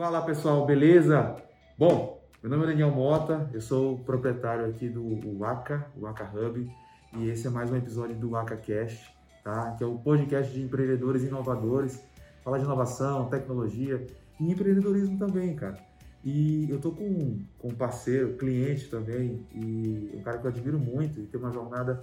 Fala pessoal, beleza? Bom, meu nome é Daniel Mota, eu sou proprietário aqui do Waka, Waka Hub, e esse é mais um episódio do Waka Cast, tá? Que é o podcast de empreendedores inovadores, fala de inovação, tecnologia e empreendedorismo também, cara. E eu tô com, com um parceiro, cliente também, e um cara que eu admiro muito e tem uma jornada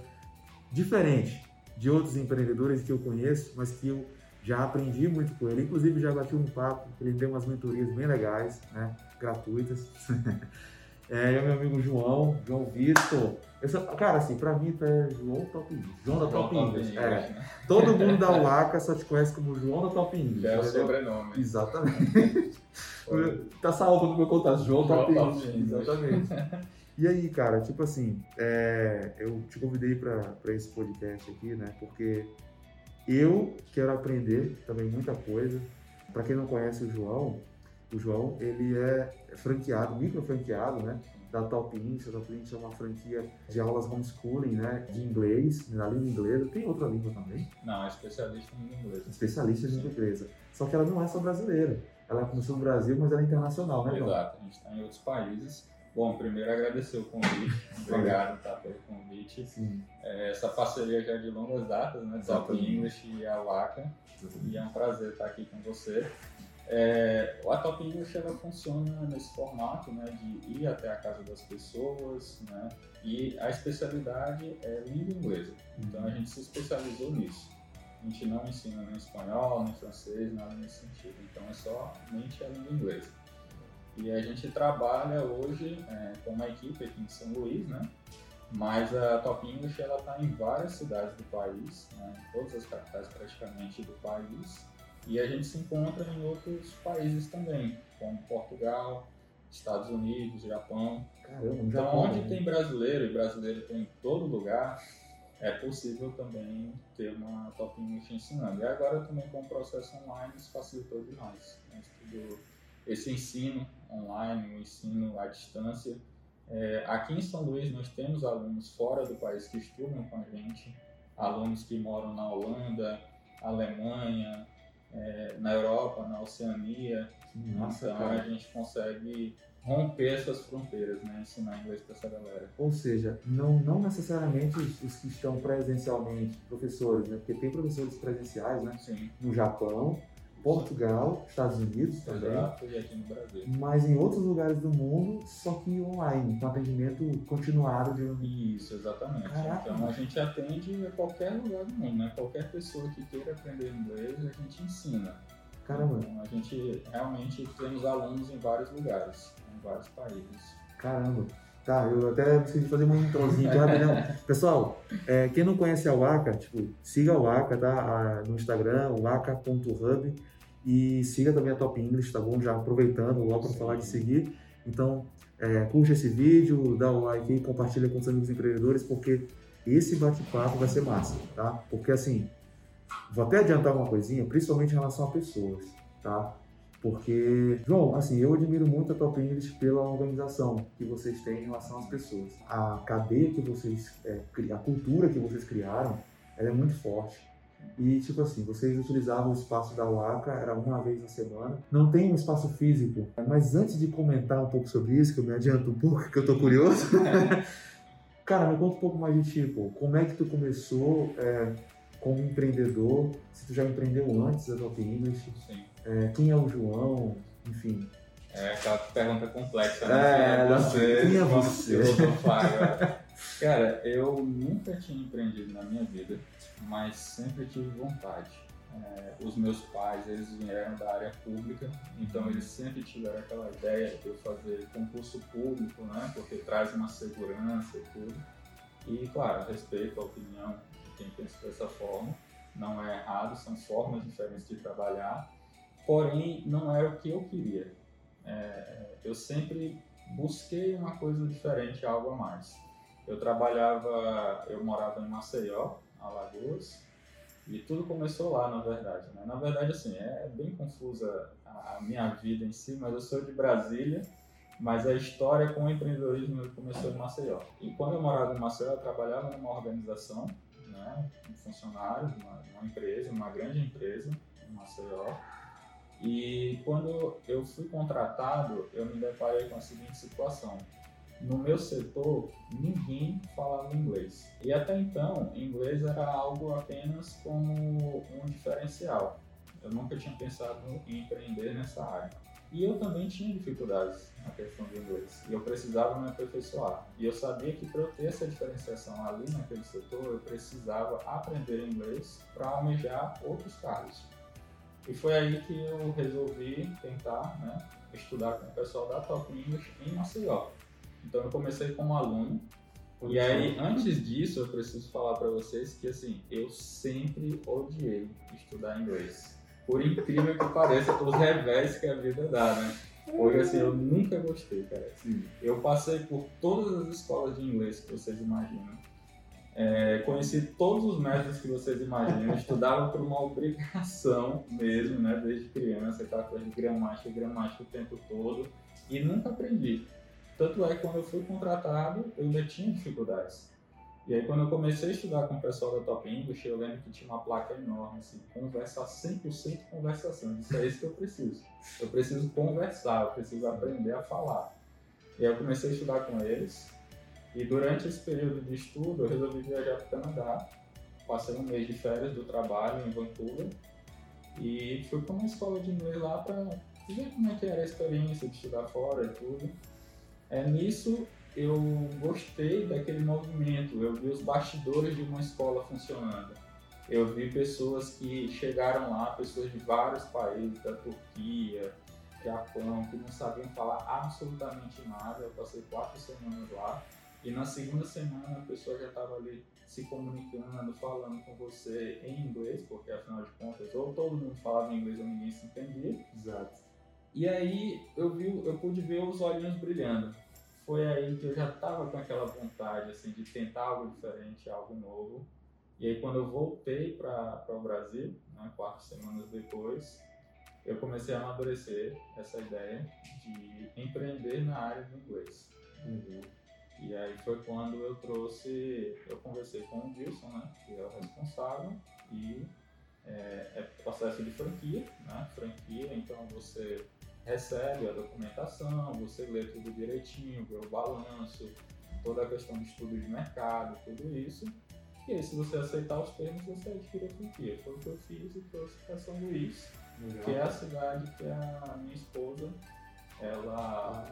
diferente de outros empreendedores que eu conheço, mas que eu já aprendi muito com ele. Inclusive, já bati um papo, ele deu umas mentorias bem legais, né? gratuitas. é, é meu amigo João, João Vitor. Só, cara, assim, pra mim é João Top English. João da Top English. É. Todo mundo da UACA só te conhece como João da Top English. É o sobrenome. Exatamente. tá salvo no meu contato, João, João Top, Top. Exatamente. E aí, cara, tipo assim, é, eu te convidei para esse podcast aqui, né? Porque eu quero aprender também muita coisa. Para quem não conhece o João, o João ele é franqueado, micro franqueado, né? Da Top Inc. A Top Inc. é uma franquia de aulas homeschooling, né? De inglês, na língua inglesa. Tem outra língua também? Não, é especialista em língua inglesa. Especialista em língua inglesa. Só que ela não é só brasileira. Ela começou no Brasil, mas ela é internacional, né, João? Exato. A gente está em outros países Bom, primeiro agradecer o convite. Obrigado tá, pelo convite. É, essa parceria já é de longas datas, né? Top English e a Waka. E é um prazer estar aqui com você. É, a Top English ela funciona nesse formato né, de ir até a casa das pessoas, né, e a especialidade é língua inglesa. Então a gente se especializou nisso. A gente não ensina nem espanhol, nem francês, nada nesse sentido. Então é somente a língua inglesa. E a gente trabalha hoje é, com uma equipe aqui em São Luís, né? Mas a Top English ela está em várias cidades do país, né? em todas as capitais praticamente do país. E a gente se encontra em outros países também, como Portugal, Estados Unidos, Japão. Caramba, então, Japão, onde né? tem brasileiro e brasileiro tem em todo lugar, é possível também ter uma Top English ensinando. E agora também com o processo online isso facilitou demais. Né? esse ensino online, o ensino à distância. É, aqui em São Luís nós temos alunos fora do país que estudam com a gente, alunos que moram na Holanda, Alemanha, é, na Europa, na Oceania. Nossa, então cara. a gente consegue romper essas fronteiras, né? ensinar inglês para essa galera. Ou seja, não, não necessariamente os, os, que estão presencialmente, professores, né? porque tem professores presenciais né? Sim. no Japão, Portugal, Estados Unidos também. Mas em outros lugares do mundo, só que online, com atendimento continuado de. Isso, exatamente. Caraca. Então a gente atende a qualquer lugar do mundo, né? Qualquer pessoa que queira aprender inglês, a gente ensina. Caramba. Então a gente realmente temos alunos em vários lugares, em vários países. Caramba. Tá, eu até de fazer um introzinho aqui rapidão. Pessoal, é, quem não conhece a Waka, tipo, siga a Waka, tá? no Instagram, waka.hub e siga também a Top English, tá bom? Já aproveitando logo para falar de seguir. Então, é, curte esse vídeo, dá o like e compartilha com os amigos empreendedores, porque esse bate-papo vai ser massa, tá? Porque assim, vou até adiantar uma coisinha, principalmente em relação a pessoas, tá? Porque, João, assim, eu admiro muito a Top English pela organização que vocês têm em relação às pessoas. A cadeia que vocês, é, a cultura que vocês criaram, ela é muito forte. E, tipo assim, vocês utilizavam o espaço da UACA, era uma vez na semana. Não tem um espaço físico. Mas antes de comentar um pouco sobre isso, que eu me adianto um pouco, que eu tô curioso. Cara, me conta um pouco mais de tipo, como é que tu começou é, como empreendedor? Se tu já empreendeu antes da Top English? Sim. É, quem é o João, enfim. É aquela pergunta complexa, né? É, quem é você? Quem é você? Cara, eu nunca tinha empreendido na minha vida, mas sempre tive vontade. É, os meus pais, eles vieram da área pública, então eles sempre tiveram aquela ideia de eu fazer concurso público, né? Porque traz uma segurança e tudo. E, claro, respeito a opinião quem pensa dessa forma. Não é errado, são formas diferentes de trabalhar porém não era o que eu queria. É, eu sempre busquei uma coisa diferente, algo a mais. Eu trabalhava, eu morava em Maceió, Alagoas, e tudo começou lá, na verdade. Né? Na verdade, assim, é bem confusa a minha vida em si, mas eu sou de Brasília, mas a história com o empreendedorismo começou em Maceió. E quando eu morava em Maceió, eu trabalhava numa organização, né, um funcionário, uma, uma empresa, uma grande empresa em Maceió, E quando eu fui contratado, eu me deparei com a seguinte situação. No meu setor, ninguém falava inglês. E até então, inglês era algo apenas como um diferencial. Eu nunca tinha pensado em empreender nessa área. E eu também tinha dificuldades na questão do inglês. E eu precisava me aperfeiçoar. E eu sabia que para eu ter essa diferenciação ali naquele setor, eu precisava aprender inglês para almejar outros cargos. E foi aí que eu resolvi tentar né, estudar com o pessoal da Top English em Maceió. Então eu comecei como aluno. E aí, antes disso, eu preciso falar para vocês que assim, eu sempre odiei estudar inglês. Por incrível que pareça, os revés que a vida dá, né? Porque assim, eu nunca gostei, cara. Eu passei por todas as escolas de inglês que vocês imaginam. É, conheci todos os métodos que vocês imaginam. estudava por uma obrigação mesmo, né? Desde criança, aquela coisa de gramática, gramática o tempo todo. E nunca aprendi. Tanto é que quando eu fui contratado, eu ainda tinha dificuldades. E aí quando eu comecei a estudar com o pessoal da Top English, eu lembro que tinha uma placa enorme, assim, conversar 100% conversação. Isso é isso que eu preciso. Eu preciso conversar, eu preciso aprender a falar. E aí eu comecei a estudar com eles. E durante esse período de estudo, eu resolvi viajar para o Canadá. Passei um mês de férias do trabalho em Vancouver. E fui para uma escola de inglês lá para ver como é que era a experiência de estudar fora e tudo. É, nisso eu gostei daquele movimento, eu vi os bastidores de uma escola funcionando. Eu vi pessoas que chegaram lá, pessoas de vários países, da Turquia, Japão, que não sabiam falar absolutamente nada. Eu passei quatro semanas lá e na segunda semana a pessoa já estava ali se comunicando, falando com você em inglês, porque afinal de contas ou todo mundo falava inglês ou ninguém se entendia. Exato. E aí eu vi, eu pude ver os olhinhos brilhando. Foi aí que eu já estava com aquela vontade assim de tentar algo diferente, algo novo. E aí quando eu voltei para o Brasil, né, quatro semanas depois, eu comecei a amadurecer essa ideia de empreender na área do inglês. Uhum. E aí foi quando eu trouxe, eu conversei com o Wilson, né, que é o responsável, e é, é processo de franquia, né, franquia, então você recebe a documentação, você lê tudo direitinho, vê o balanço, toda a questão de estudo de mercado, tudo isso. E aí, se você aceitar os termos, você adquire a franquia. Foi o que eu fiz e trouxe para São Luís, Legal. que é a cidade que a minha esposa ela,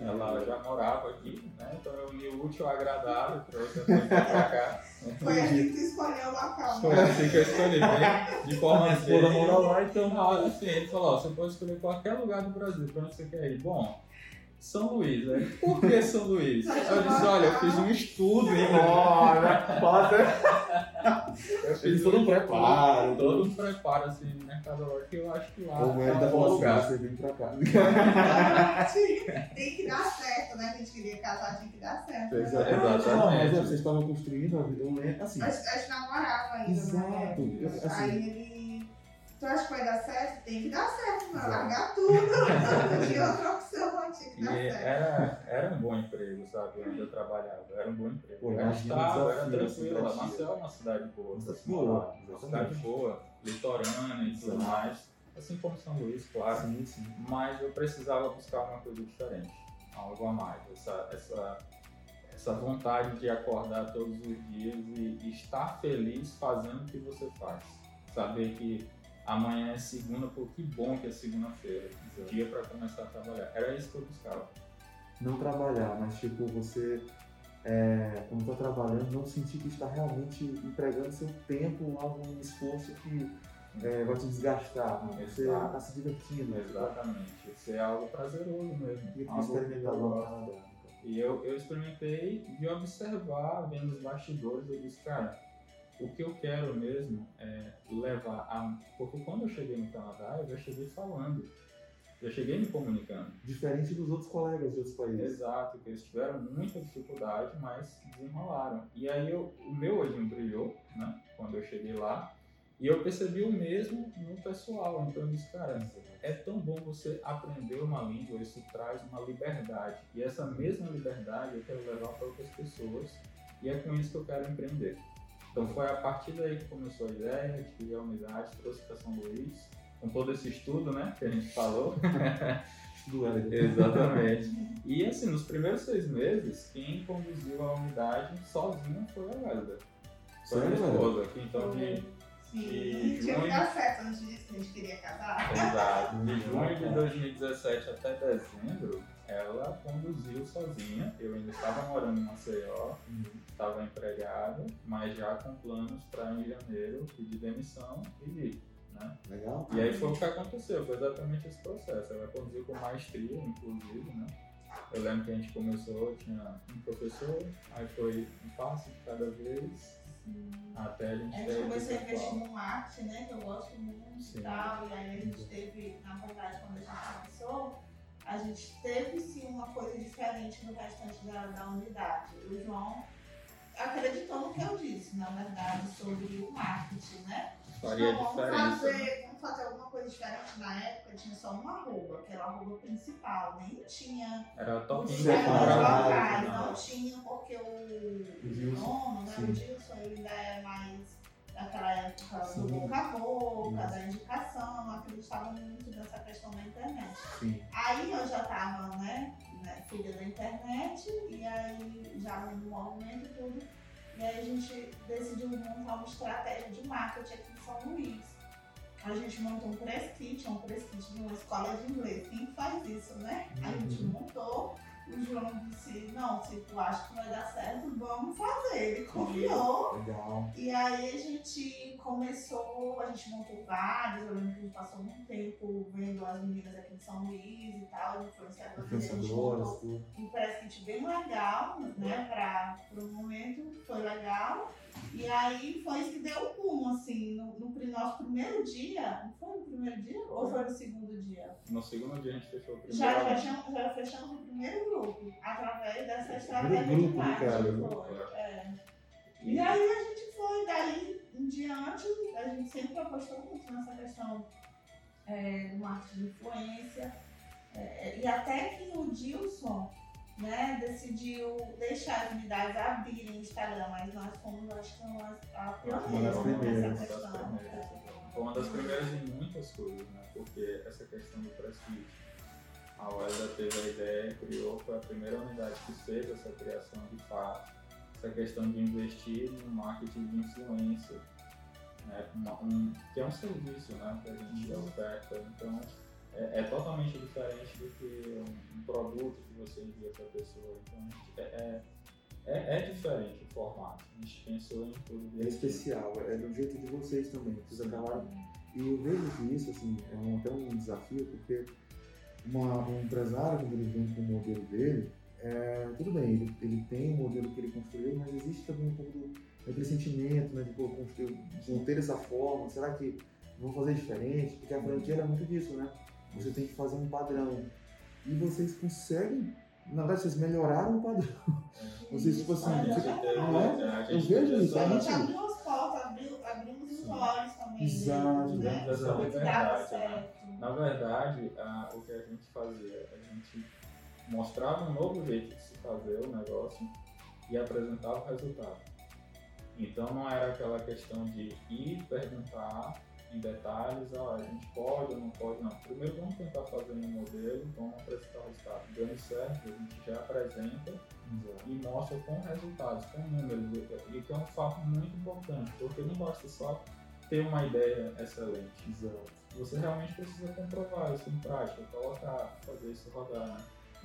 ela já morava aqui, né? Então eu uni o útil agradável, trouxe a coisa pra cá. Foi assim que escolheu o local. Foi assim que eu escolhi, né? de forma a ser. mora lá, então. Não, assim, ele falou, ó, você pode escolher qualquer lugar do Brasil, pra onde você quer ir. Bom, são Luís, né? Por que São Luís? Eu disse, olha, eu fiz um estudo em Olha, pode. Fiz todo um preparo. Todo um preparo, assim, no mercado que eu acho que lá Como é, é bom lugar. Você vem pra cá. tem que dar certo, né? Que a gente queria casar, tinha que dar certo. Né? Exatamente. Não, mas vocês estavam construindo, eu lembro, assim. A gente namorava ainda, Exato. Né? Assim, Aí ele... Tu acha que vai dar certo? Tem que dar certo, mano. Largar tudo. Não tinha outra opção, mas tinha que dar e certo. Era, era um bom emprego, sabe? Onde eu trabalhava. Era um bom emprego. Pô, o estável, era tranquilo. assim, pra Maceió é uma cidade boa. Uma cidade boa, morar. Uma exatamente. cidade boa, litorânea e tudo mais. Assim como São Luís, claro. sim, sim. Mas eu precisava buscar uma coisa diferente. Algo a mais. Essa, essa, essa vontade de acordar todos os dias e, e estar feliz fazendo o que você faz. Saber que amanhã é segunda, pô, que bom que é segunda-feira. Dia para começar a trabalhar. Era isso que eu buscava. Não trabalhar, mas tipo, você, é, quando está trabalhando, não sentir que está realmente empregando seu tempo a um esforço que é, vai te desgastar. Não. Você está se divertindo. Exatamente. Isso é algo prazeroso mesmo. E Algo. E eu, eu experimentei de observar, vendo os bastidores, eu disse, cara, o que eu quero mesmo é levar a. Porque quando eu cheguei no Canadá, eu já cheguei falando, já cheguei me comunicando. Diferente dos outros colegas de outros países. Exato, que eles tiveram muita dificuldade, mas desenrolaram. E aí eu, o meu olhinho brilhou, né, quando eu cheguei lá, e eu percebi o mesmo no pessoal. Então eu disse, cara, é tão bom você aprender uma língua, isso traz uma liberdade. E essa mesma liberdade eu quero levar para outras pessoas, e é com isso que eu quero empreender. Então foi a partir daí que começou a ideia, de criar a unidade, trouxe para São Luís, com todo esse estudo, né, que a gente falou. Do. Exatamente. E assim, nos primeiros seis meses, quem conduziu a unidade sozinha foi a Wélida. Foi a esposa. que Então, de, Sim, E tinha que junho- dar certo antes disso que a gente queria casar. exato, de junho de 2017 até dezembro, ela conduziu sozinha. Eu ainda estava morando em Maceió, estava empregada, mas já com planos para em janeiro pedir demissão e vir. Né? Legal? E aí foi o que aconteceu, foi exatamente esse processo. Ela conduziu com maestria, inclusive, né? Eu lembro que a gente começou, tinha um professor, aí foi um passo de cada vez, até a gente A gente começou a investir no marketing, né? Que eu gosto muito Sim. e tal. E aí a gente teve, na verdade, quando a gente começou, a gente teve sim uma coisa diferente no restante da, da unidade. O João acreditou no que eu disse, na verdade, sobre o marketing, né? Faria Então, vamos fazer, vamos fazer alguma coisa diferente. Na época tinha só uma arroba, aquela arroba principal, nem tinha Era os locais, né? não tinha porque o Gilson. dono, né, o Dilson, ele ainda é mais daquela época Sim. do boca a boca, Isso. da indicação, acreditava muito nessa questão da internet. Sim. Aí eu já tava, né, né, filha da internet, e aí já no movimento e tudo. E aí a gente decidiu montar uma estratégia de marketing aqui em São Luís. A gente montou um press kit, um press kit de uma escola de inglês. Quem faz isso, né? A gente Uhum. montou. O João disse, não, se tu acha que vai dar certo, vamos fazer. Ele confiou. Legal. E aí a gente começou, a gente montou vários, eu lembro que a gente passou muito tempo vendo as meninas aqui de São Luís e tal, influenciadoras. A gente Influenciadoras, tudo. um press kit bem legal, né, para o momento, foi legal. E aí foi isso que deu o boom, assim, no, no nosso primeiro dia, não foi no primeiro dia? Ou foi no segundo dia? No segundo dia a gente fechou o primeiro. Já, já, tínhamos, já fechamos o primeiro grupo, através dessa estratégia grupo, de né, marketing. Foi, é. E aí a gente foi, daí em diante, a gente sempre apostou muito nessa questão é, do marketing de influência. É, e até que o Dilson né, decidiu deixar as unidades abrirem o Instagram, mas nós fomos, acho que, uma, a Uma das pioneira primeiras. nessa Uma das questão. Foi uma das primeiras em muitas coisas, né? Porque essa questão do press kit, a Welda teve a ideia, criou, foi a primeira unidade que fez essa criação de fato. Essa questão de investir no marketing de influência, né? Um, que é um serviço né? que a gente oferta. Então, é, é totalmente diferente do que um, um produto que você envia para a pessoa. Então, a gente- é, é, é, é diferente o formato. A gente pensou em tudo É especial, é do jeito de vocês também. Vocês acabaram. E eu vejo que isso, assim, é um, até um desafio, porque uma, um empresário, quando ele vem com o modelo dele, é, tudo bem, ele, ele tem o modelo que ele construiu, mas existe também um pouco do, sentimento, né, de pô, construir, vou ter essa forma, será que vou fazer diferente? Porque a franquia é muito disso, né? Você tem que fazer um padrão. E vocês conseguem, na verdade, vocês melhoraram o padrão. Vocês, tipo assim, A gente teve- não é? a Eu gente vejo isso, a gente abriu as portas, abriu, abrimos os olhos também. Exato, né? Que dava liberdade, né? Na verdade, a- o que a gente fazia, a gente mostrava um novo jeito de se fazer o negócio e apresentava o resultado. Então não era aquela questão de ir perguntar em detalhes, a gente pode ou não pode, não. Primeiro vamos tentar fazer um modelo, vamos apresentar o resultado. Dando certo, a gente já apresenta e mostra com resultados, com números, e que é um fato muito importante, porque não basta só ter uma ideia excelente Exato. você realmente precisa comprovar isso em prática, colocar, fazer isso rodar, né?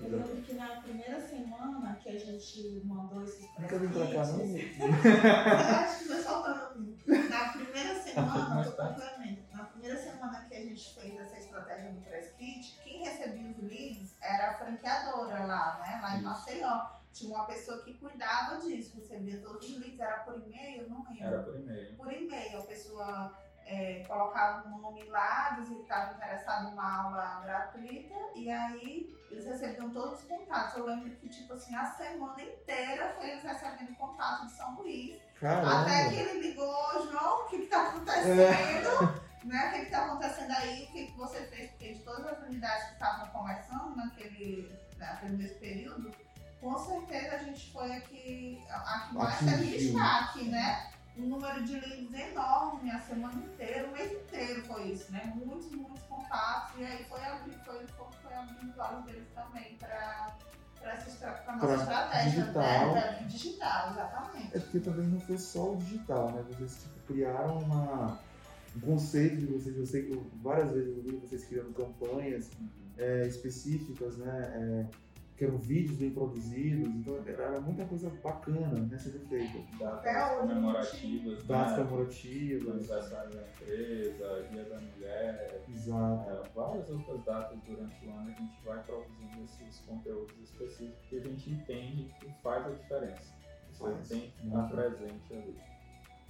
Eu lembro que na primeira semana que a gente mandou esses Nunca vim pra cá, não? presentes, eu acho que o pessoal tá ouvindo. Na primeira semana, eu complemento. Na primeira semana que a gente fez essa estratégia do press kit, quem recebia os leads era a franqueadora lá, né? Lá em. Maceió. Tinha uma pessoa que cuidava disso, recebia todos os leads, era por e-mail, não lembro Era por e-mail. por e-mail. A pessoa é, colocava um nome lá, dizia que estava interessado em uma aula gratuita, e aí eles recebiam todos os contatos. Eu lembro que, tipo assim, a semana inteira foi eles recebendo contato de São Luís. Caramba! Até que ele ligou, João, o que está acontecendo? Né? O que está acontecendo aí? O que, que você fez? Porque de todas as unidades que estavam começando naquele, naquele mesmo período, com certeza a gente foi aqui, a que mais está aqui, né? Um número de leads enorme a semana inteira, o mês inteiro foi isso, né? Muitos, muitos contatos, e aí foi abrindo, foi, foi, foi abrindo os olhos deles também para para a nossa estratégia, digital. né? Digital, exatamente. É porque também não foi só o digital, né? Vocês tipo, criaram uma, um conceito de vocês, eu sei que várias vezes eu vi vocês criando campanhas é, específicas, né? É, que eram vídeos bem produzidos, então era muita coisa bacana né, sendo feita. Até Datas comemorativas, Datas né? comemorativas, aniversário da empresa, dia da mulher, exato. é, várias outras datas durante o ano a gente vai produzindo esses conteúdos específicos que a gente entende que faz a diferença. Você Faz. tem que estar presente ali.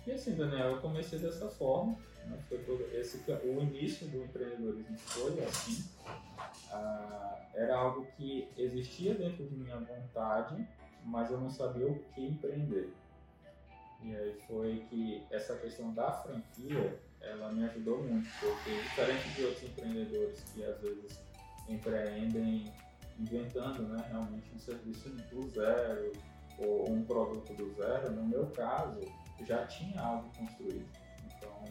E assim, Daniel, eu comecei dessa forma. Né? Foi todo esse, o início do empreendedorismo foi assim. Ah, era algo que existia dentro de minha vontade, mas eu não sabia o que empreender. E aí foi que essa questão da franquia, ela me ajudou muito, porque diferente de outros empreendedores que às vezes empreendem inventando né, realmente um serviço do zero ou um produto do zero, no meu caso, já tinha algo construído. Então,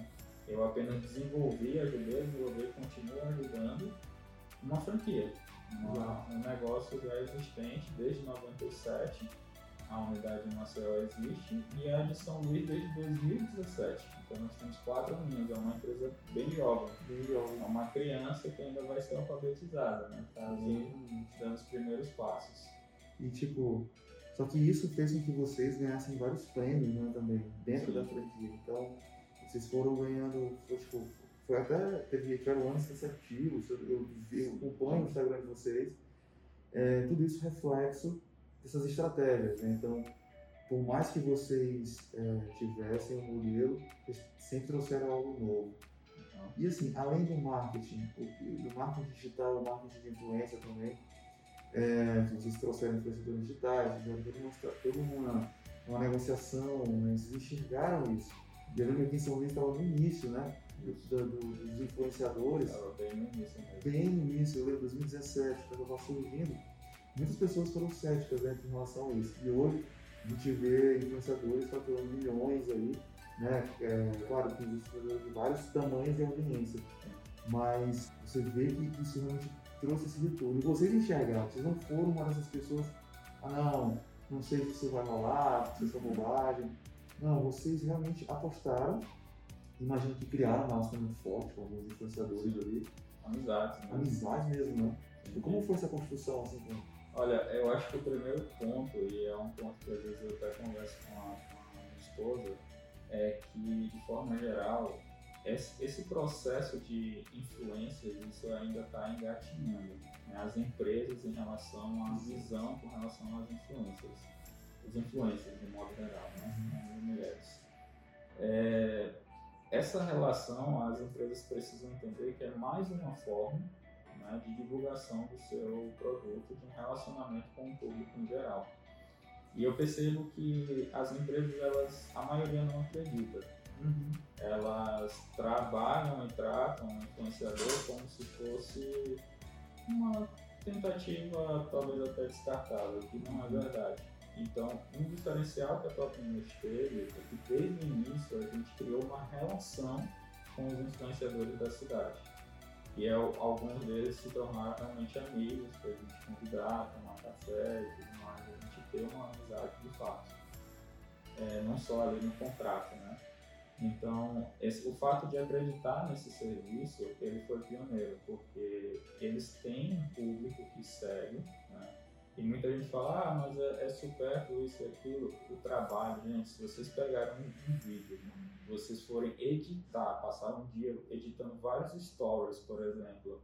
eu apenas desenvolvi, ajudei e continuo ajudando uma franquia, uma- um negócio já existente desde 97. A unidade em Maceió existe e a de São Luís desde 2017. Então nós temos quatro aninhos, é uma empresa bem jovem. Bem jovem. É uma criança que ainda vai ser alfabetizada, né? Tá ali dando os primeiros passos. E tipo, só que isso fez com que vocês ganhassem vários prêmios né, também, dentro da franquia. Então, vocês foram ganhando, foi, tipo, foi até, teve, tiveram anos consecutivos, eu, eu, acompanho o Instagram de vocês, é, tudo isso reflexo dessas estratégias, né? Então, por mais que vocês é, tivessem um modelo, vocês sempre trouxeram algo novo. E assim, além do marketing, do marketing digital, o marketing de influência também, é, vocês trouxeram influenciadores digitais, fizeram toda uma, toda uma, uma negociação, né? vocês enxergaram isso. E eu lembro que em São Luís estava no início, né? do- do- do- dos influenciadores, estava bem no início mesmo. bem no início, eu lembro 2017, quando estava surgindo, muitas pessoas foram céticas né, em relação a isso. E hoje a gente vê influenciadores faturando milhões aí, né? É, claro, tem influenciadores de vários tamanhos e audiência, mas você vê que isso realmente trouxe esse retorno. E vocês enxergaram, vocês não foram uma dessas pessoas, ah não, não sei se isso vai rolar, se isso é bobagem. Não, vocês realmente apostaram, imagino que criaram uma relação muito forte com alguns influenciadores ali, Amizades, né? amizade mesmo, né? E como foi essa construção assim? Olha, eu acho que o primeiro ponto, e é um ponto que às vezes eu até converso com a, com a minha esposa, é que, de forma geral, esse, processo de influências, isso ainda está engatinhando. Né? As empresas em relação à visão com relação às influências. Os influencers, de modo geral, né? Homens e mulheres. É, essa relação, as empresas precisam entender que é mais uma forma né, de divulgação do seu produto, de um relacionamento com o público em geral. E eu percebo que as empresas, elas, a maioria não acredita. Elas trabalham e tratam o influenciador como se fosse uma tentativa talvez até descartável, que não é verdade. Então, um diferencial que a própria News teve é que desde o início a gente criou uma relação com os influenciadores da cidade. E é, alguns deles se tornaram realmente amigos, para a gente convidar, tomar café e tudo mais, a gente ter uma amizade de fato. É, não só ali no contrato, né? Então, esse, o fato de acreditar nesse serviço, ele foi pioneiro, porque eles têm um público que segue, né? E muita gente fala, ah, mas é, é supérfluo isso e aquilo. O trabalho, gente, se vocês pegarem um, um vídeo, vocês forem editar, passar um dia editando vários stories, por exemplo,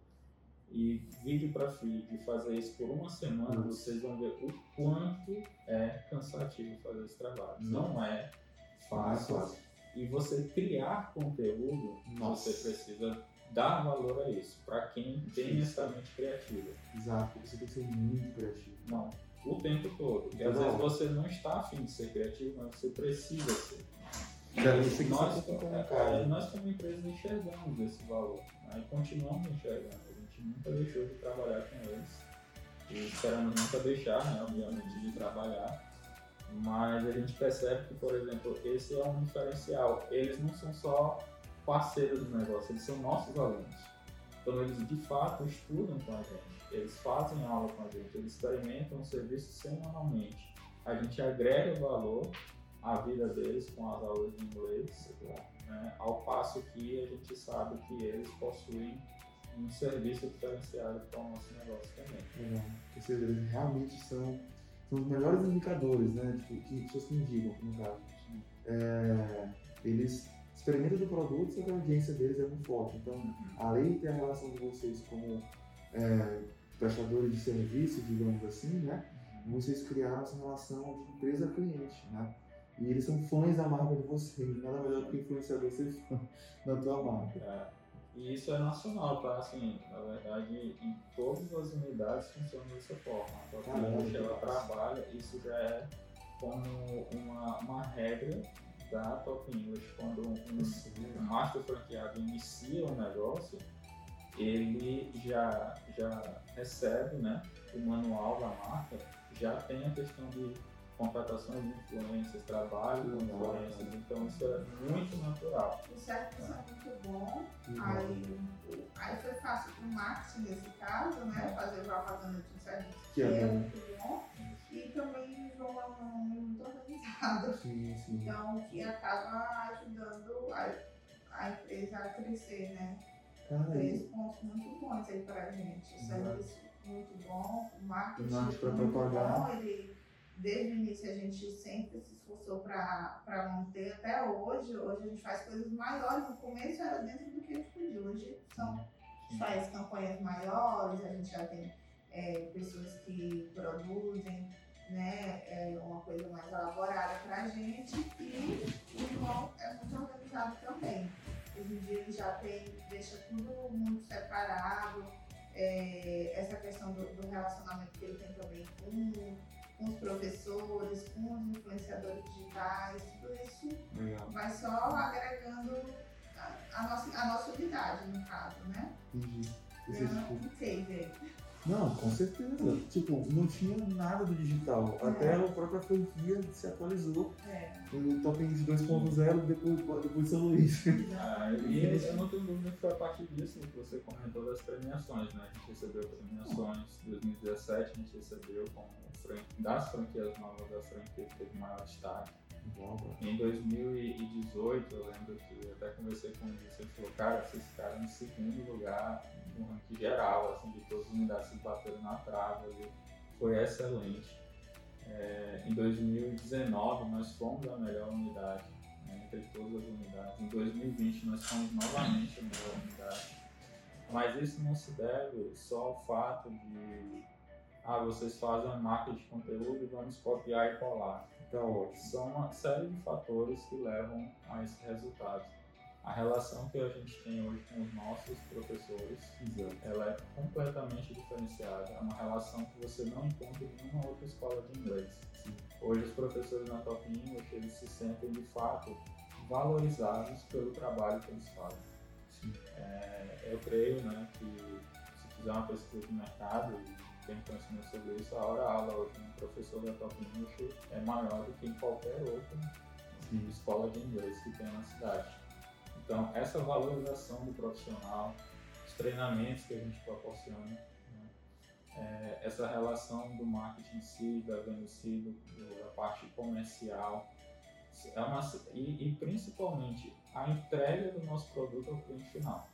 e vídeo para feed, e fazer isso por uma semana, vocês vão ver o quanto é cansativo fazer esse trabalho. Não é fácil. Fácil. E você criar conteúdo, Nossa. você precisa dar valor a isso, para quem tem essa mente criativa. Exato, você tem que ser muito criativo. Não, o tempo todo. E Toda às vezes você não está afim de ser criativo, mas você precisa ser. Que nós, é, é, nós como empresa enxergamos esse valor né, e continuamos enxergando. A gente nunca deixou de trabalhar com eles e esperamos nunca deixar, né, obviamente, de trabalhar. Mas a gente percebe que, por exemplo, esse é um diferencial. Eles não são só parceiros do negócio, eles são nossos alunos. Então eles de fato estudam com a gente, eles fazem aula com a gente, eles experimentam o serviço semanalmente. A gente agrega valor à vida deles com as aulas de inglês, né? ao passo que a gente sabe que eles possuem um serviço diferenciado para o nosso negócio também. Seja, eles realmente são, são os melhores indicadores, né? Tipo, que pessoas que indicam, no caso. É, eles experimentam do produto, que a audiência deles é muito forte. Então, além de ter a relação de vocês como é, prestadores de serviço, digamos assim, né? Vocês criaram essa relação de empresa-cliente, né? E eles são fãs da marca de vocês, nada melhor do que influenciador ser fã da tua marca. E isso é nacional, tá? Assim, na verdade, em todas as unidades funciona dessa forma. A cliente, ela trabalha, isso já é como uma, uma regra da Top English. Quando um, um master franqueado inicia um negócio, ele já, já recebe né, o manual da marca, já tem a questão de contratações de influências, trabalho com influências, então isso é muito natural. É, isso é muito bom. Aí, aí foi fácil para o marketing nesse caso, né? Fazer propaganda de um serviço que é, é muito bom. E também João é um muito organizado. Sim, sim. Então, que acaba ajudando a, a empresa a crescer, né? Cara, Três pontos muito bons aí pra gente. O serviço muito bom, o marketing Marketing muito propagar. bom, ele desde o início a gente sempre se esforçou para manter até hoje. Hoje a gente faz coisas maiores. No começo era dentro do que a gente podia. Hoje são, faz campanhas maiores, a gente já tem é, pessoas que produzem né, é, uma coisa mais elaborada para a gente. E o João é muito organizado também. Hoje em dia ele já tem, deixa tudo muito separado. É, essa questão do, do relacionamento que ele tem também com com os professores, com os influenciadores digitais, tudo isso Legal. vai só agregando a, a nossa, a nossa unidade, no caso, né? Entendi. Eu é, não tipo, fiquei aí. Não, com certeza. Tipo, não tinha nada do digital. É. Até a própria franquia se atualizou. É. O Top End 2.0 depois, depois de São Luís. Ah, e eu não tenho dúvida que foi a partir disso que você comentou das premiações, né? A gente recebeu premiações em 2017, a gente recebeu fran- das franquias novas da franquia que teve maior destaque. Em 2018, eu lembro que eu até conversei com ele, você falou, cara, vocês ficaram em segundo lugar no ranking geral, assim, de todas as unidades que bateram na trave, foi excelente. É, em 2019, nós fomos a melhor unidade, né, entre todas as unidades. Em 2020, nós fomos novamente a melhor unidade. Mas isso não se deve só ao fato de, ah, vocês fazem uma marca de conteúdo e vamos copiar e colar Ótimo. são uma série de fatores que levam a esse resultado. A relação que a gente tem hoje com os nossos professores, Exato. ela é completamente diferenciada. É uma relação que você não encontra em nenhuma outra escola de inglês. Hoje os professores na Top English, eles se sentem de fato valorizados pelo trabalho que eles fazem. Sim. É, eu creio né, que se fizer uma pesquisa de mercado e tem conhecimento sobre isso, a hora aula hoje um professor da Top English é maior do que em qualquer outra Sim. escola de inglês que tem na cidade. Então, essa valorização do profissional, os treinamentos que a gente proporciona, né, é, essa relação do marketing em si, da venda em si, do- da parte comercial, é uma, e, e principalmente a entrega do nosso produto ao cliente final.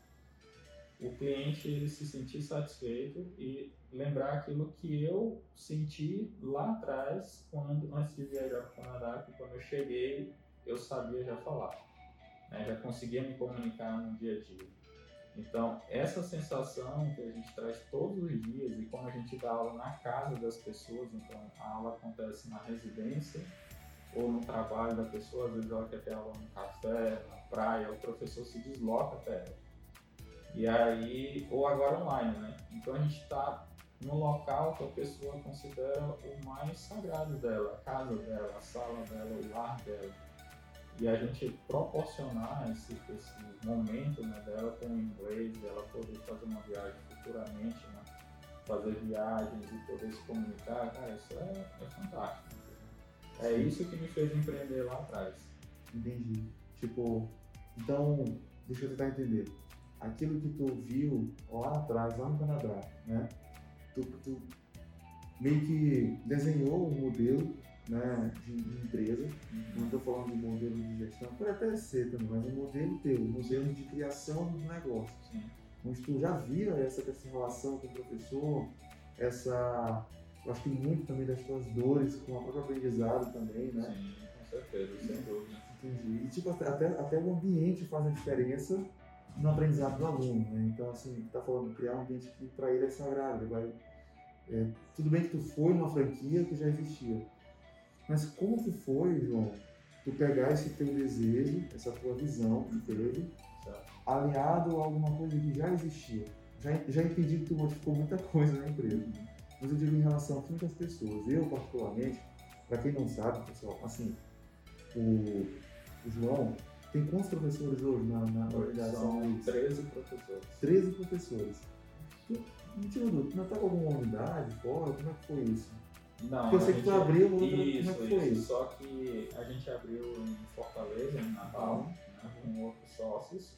O cliente ele se sentir satisfeito e lembrar aquilo que eu senti lá atrás, quando antes de viajar para o Canadá, que quando eu cheguei eu sabia já falar, né? já conseguia me comunicar no dia a dia. Então, essa sensação que a gente traz todos os dias e como a gente dá aula na casa das pessoas, então a aula acontece na residência ou no trabalho da pessoa, às vezes ela quer ter aula no café, na praia, o professor se desloca até ela. E aí, ou agora online, né? Então a gente está no local que a pessoa considera o mais sagrado dela, a casa dela, a sala dela, o lar dela. E a gente proporcionar esse, esse momento né, dela com o inglês, ela poder fazer uma viagem futuramente, né, fazer viagens e poder se comunicar, cara, isso é, é fantástico. É isso que me fez empreender lá atrás. Entendi. Tipo, então, deixa eu tentar entender. Aquilo que tu viu lá atrás, lá no Canadá, né? Tu, tu meio que desenhou um modelo né, de, de empresa. Não estou falando de modelo de gestão, pode até ser também, mas um modelo teu, um modelo de criação dos negócios. Sim. Onde tu já via essa, essa relação com o professor, essa. Eu acho que muito também das tuas dores com o próprio aprendizado também, né? Sim, com certeza, sem dúvida. Entendi. E tipo, até, até o ambiente faz a diferença no aprendizado do aluno, né? Então, assim, tá falando criar um ambiente que para ele é sagrado. Vai, é, tudo bem que tu foi numa franquia que já existia, mas como que foi, João, tu pegar esse teu desejo, essa tua visão que teve, aliado a alguma coisa que já existia? Já, já entendi que tu modificou muita coisa na empresa, mas eu digo em relação a muitas pessoas. Eu, particularmente, para quem não sabe, pessoal, assim, o, o João tem quantos professores hoje na, na organização? são 13 professores. 13 professores. Me tira dúvida, não tá com alguma unidade fora? Como é que foi isso? Não, Porque eu sei que tu gente- abriu outra, Isso, como é que foi isso. isso? Só que a gente abriu em Fortaleza, em Natal, né, com outros sócios.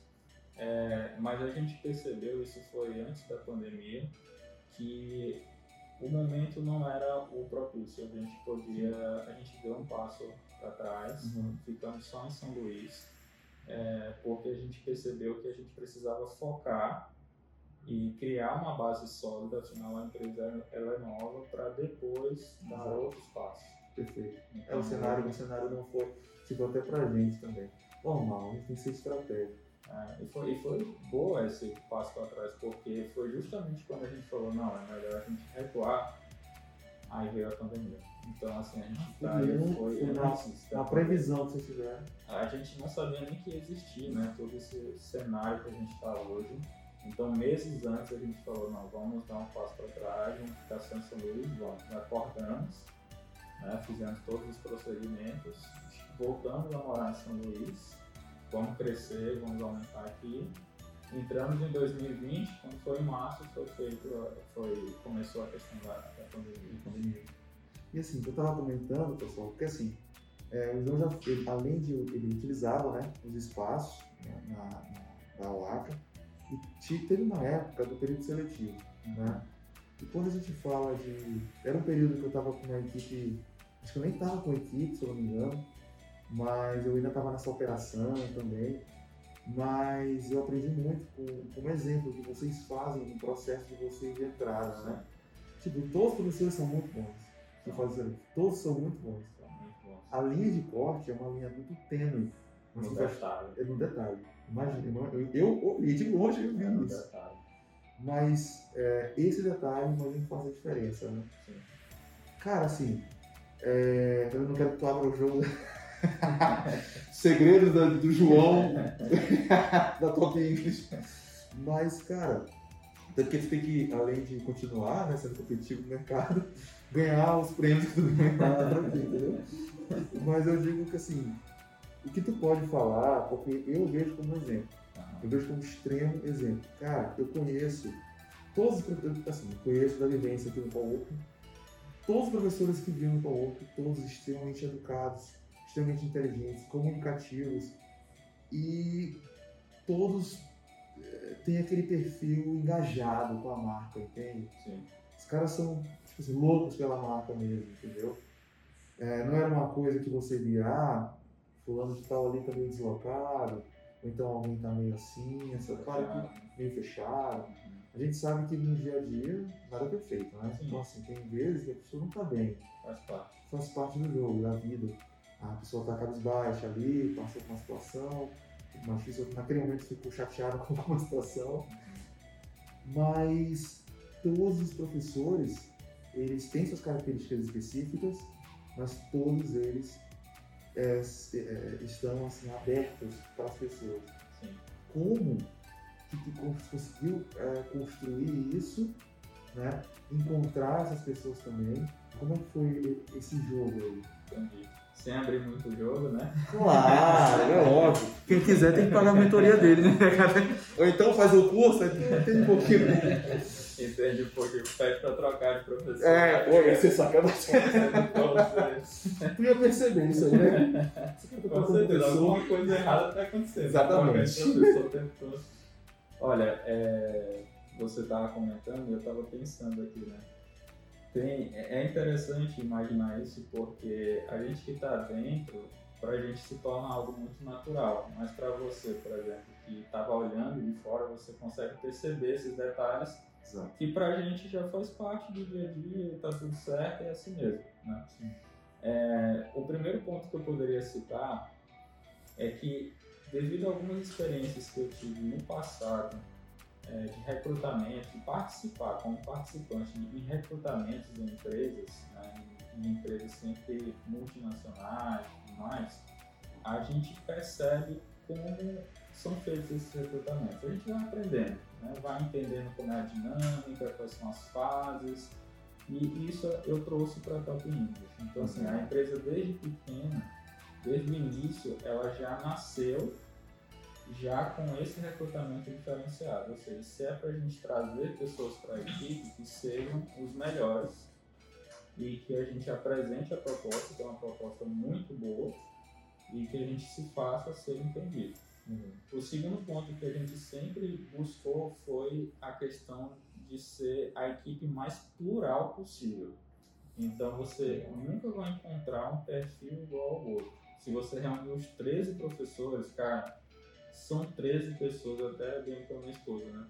É, mas a gente percebeu, isso foi antes da pandemia, que o momento não era o propício. A gente podia, a gente deu um passo para trás, Uhum. ficamos só em São Luís, é, porque a gente percebeu que a gente precisava focar e criar uma base sólida, afinal a empresa ela é nova, para depois dar Exato. outros passos. Perfeito. É, Então, o cenário, o cenário não foi, tipo, até pra gente também. Normal, a gente tem que ser estratégico. é, e, foi, e foi boa esse passo para trás, porque foi justamente quando a gente falou, não, é melhor a gente recuar, aí veio a pandemia. Então, assim, a gente tá aí, Foi foi, na- da Na previsão que vocês tiveram. a gente não sabia nem que existia, né? Todo esse cenário que a gente está hoje. Então, meses antes a gente falou, não, vamos dar um passo para trás, vamos ficar sem São Luís, vamos. Acordamos, né? fizemos todos os procedimentos, voltamos a morar em São Luís, vamos crescer, vamos aumentar aqui. Entramos em 2020, quando foi em março, foi feito, a- foi, começou a questão da, da pandemia. E assim, eu tava comentando, pessoal, porque assim, é, o João já, ele, além de ele utilizava né, os espaços né, na, na, na UACA, e te- teve uma época do período seletivo, né? E quando a gente fala de. Era um período que eu tava com uma equipe. Acho que eu nem tava com equipe, se eu não me engano, mas eu ainda tava nessa operação também. Mas eu aprendi muito com, com o exemplo que vocês fazem no processo de vocês de entrada, né? Tipo, todos os professores são muito bons. Que fazem isso. Todos são muito bons. Muito. A linha de corte é uma linha muito tênue. Mas No faz- detalhe. é no detalhe. Imagina, eu, eu olhei de longe e É no vi isso. detalhe. Mas é, esse detalhe imagina faz a diferença, né? Sim. Cara, assim, é, eu não quero que tu abra o jogo. Segredos da- do João, da Top English. Mas, cara, até porque tu tem que, além de continuar né, sendo competitivo no mercado, ganhar os prêmios que tu ganha Top, entendeu? Mas eu digo que, assim, o que tu pode falar, porque eu vejo como exemplo. Aham. Eu vejo como extremo exemplo. Cara, eu conheço todos os professores, assim, eu conheço da vivência aqui no Paulo todos os professores que viram no Paulo todos extremamente educados, extremamente inteligentes, comunicativos e todos eh, têm aquele perfil engajado com a marca, entende? Sim. Os caras são tipo assim, loucos pela marca mesmo, entendeu? É, não era uma coisa que você via, ah, fulano de tal ali tá meio deslocado, ou então alguém tá meio assim, essa claro que meio fechado. A gente sabe que no dia a dia nada é perfeito, né? Sim. Então assim, tem vezes que a pessoa não tá bem, Faz parte. faz parte do jogo, da vida. A pessoa tá cabisbaixa ali, passou por uma situação, mas isso, naquele momento ficou chateado com alguma situação. Mas todos os professores, eles têm suas características específicas, mas todos eles é, é, estão assim, abertos para as pessoas. Sim. Como que tu cons- conseguiu é, construir isso, né? encontrar essas pessoas também? Como é que foi esse jogo aí? Entendi. Sem abrir muito o jogo, né? Claro, é óbvio. Quem quiser tem que pagar a mentoria dele, né? Ou então faz o curso, tem um pouquinho. Entende? Porque pede pra trocar de professor. É, pô, ia ser sacanagem. Com Tu ia perceber isso aí, né? certeza, alguma coisa errada tá acontecendo. Exatamente. Tentou. Olha, é, você estava comentando e eu estava pensando aqui, né? Tem, é interessante imaginar isso porque a gente que está dentro, para a gente se torna algo muito natural. Mas para você, por exemplo, que estava olhando de fora, você consegue perceber esses detalhes Exato. que para a gente já faz parte do dia a dia, está tudo certo, é assim mesmo. Né? É, o primeiro ponto que eu poderia citar é que, devido a algumas experiências que eu tive no passado é, de recrutamento, de participar como participante em recrutamentos de empresas, né, em, em empresas sempre multinacionais e tudo mais, a gente percebe como são feitos esses recrutamentos. A gente vai aprendendo, né, vai entendendo como é a dinâmica, quais são as fases, e isso eu trouxe para a Top English. Então, assim, a empresa desde pequena, desde o início, ela já nasceu já com esse recrutamento diferenciado. Ou seja, se é para a gente trazer pessoas para a equipe que sejam os melhores e que a gente apresente a proposta, que é uma proposta muito boa, e que a gente se faça ser entendido. O segundo ponto que a gente sempre buscou foi a questão de ser a equipe mais plural possível. Então você nunca vai encontrar um perfil igual ao outro. Se você reunir os 13 professores, cara, são 13 pessoas, até bem com a minha esposa, né?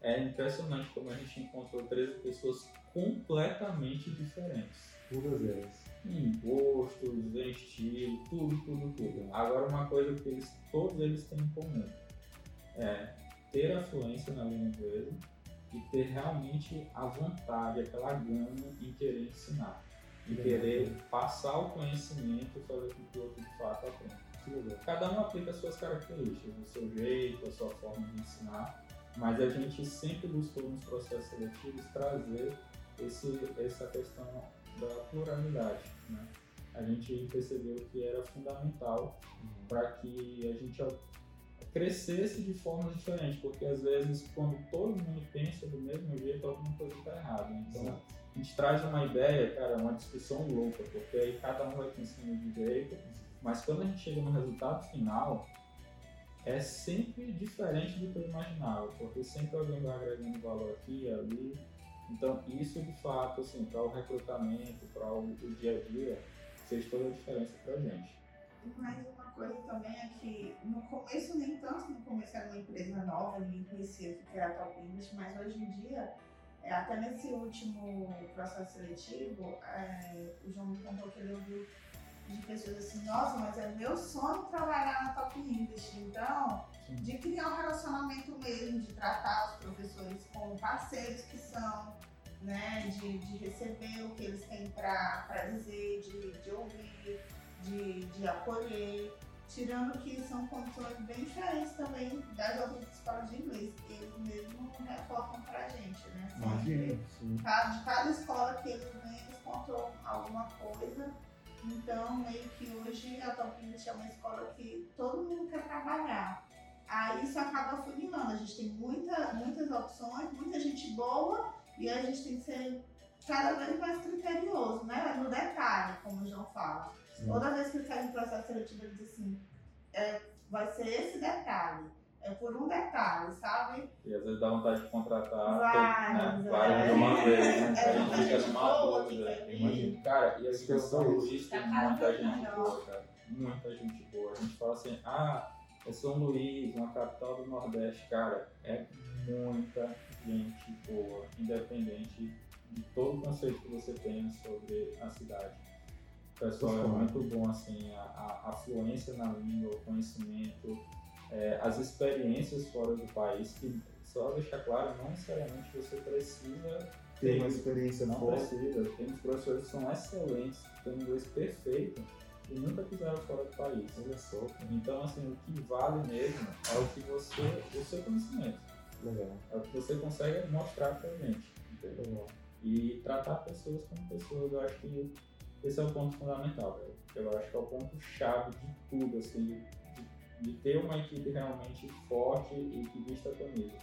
É impressionante como a gente encontrou 13 pessoas completamente diferentes. Todas elas. Em gostos, em estilo, tudo, tudo, tudo. Agora uma coisa que eles, todos eles têm em comum é ter a fluência na língua inglesa e ter realmente a vontade, aquela gana em querer ensinar. E querer passar o conhecimento e fazer com que o outro de fato aprenda. Cada um aplica as suas características, o seu jeito, a sua forma de ensinar, mas a gente sempre buscou nos processos seletivos trazer esse, essa questão da pluralidade. Né? A gente percebeu que era fundamental para que a gente crescesse de formas diferentes, porque às vezes quando todo mundo pensa do mesmo jeito, alguma coisa está errada. Então a gente traz uma ideia, cara, uma discussão louca, porque aí cada um vai pensando de jeito, mas quando a gente chega no resultado final, é sempre diferente do que eu imaginava, porque sempre alguém vai agregando valor aqui ali. Então, isso de fato, assim, para o recrutamento, para o, o dia a dia, fez toda a diferença para a gente. Mas uma coisa também é que no começo, nem tanto no começo era uma empresa nova, ninguém conhecia o que era Top English, mas hoje em dia, é, até nesse último processo seletivo, é, o João me contou que ele ouviu de pessoas assim, nossa, mas é meu sonho trabalhar na Top English. Então, de criar um relacionamento mesmo, de tratar os professores como parceiros que são, né? De, de receber o que eles têm para dizer, de, de ouvir, de, de acolher. Tirando que são condições bem diferentes também das outras escolas de inglês, que eles mesmos reportam pra gente, né? Imagina, sim. Cada- De cada escola que eles vêm, eles contam alguma coisa. Então, meio que hoje a Top English é uma escola que todo mundo quer trabalhar. Aí isso acaba funilando. A gente tem muita, muitas opções, muita gente boa e a gente tem que ser cada vez mais criterioso, né? No detalhe, como o João fala. Sim. Toda vez que sai um processo seletivo, ele diz assim, é, vai ser esse detalhe. É por um detalhe, sabe? E às vezes dá vontade de contratar Vários, né? é. vários de uma vez, né? É, a gente fica numa boa, dúvida. Imagina. Cara, e aqui Isso em São é Luís tem Tá muita gente boa, cara. Muita gente boa. A gente fala assim, ah, é São Luís, uma capital do Nordeste. Cara, é muita gente boa, independente de todo o conceito que você tenha sobre a cidade. O pessoal é muito bom, assim, a, a, a fluência na língua, o conhecimento, é, as experiências fora do país, que só deixar claro, não necessariamente você precisa Tem uma experiência não forte. precisa. Temos professores que são excelentes, têm inglês perfeito e nunca pisaram fora do país. Olha só. Então, assim, o que vale mesmo é o que você, o seu conhecimento, legal. é o que você consegue mostrar pra gente, entendeu? E tratar pessoas como pessoas, eu acho que esse é o ponto fundamental, velho. Eu acho que é o ponto chave de tudo, assim, de, ter uma equipe realmente forte e que vista a camisa.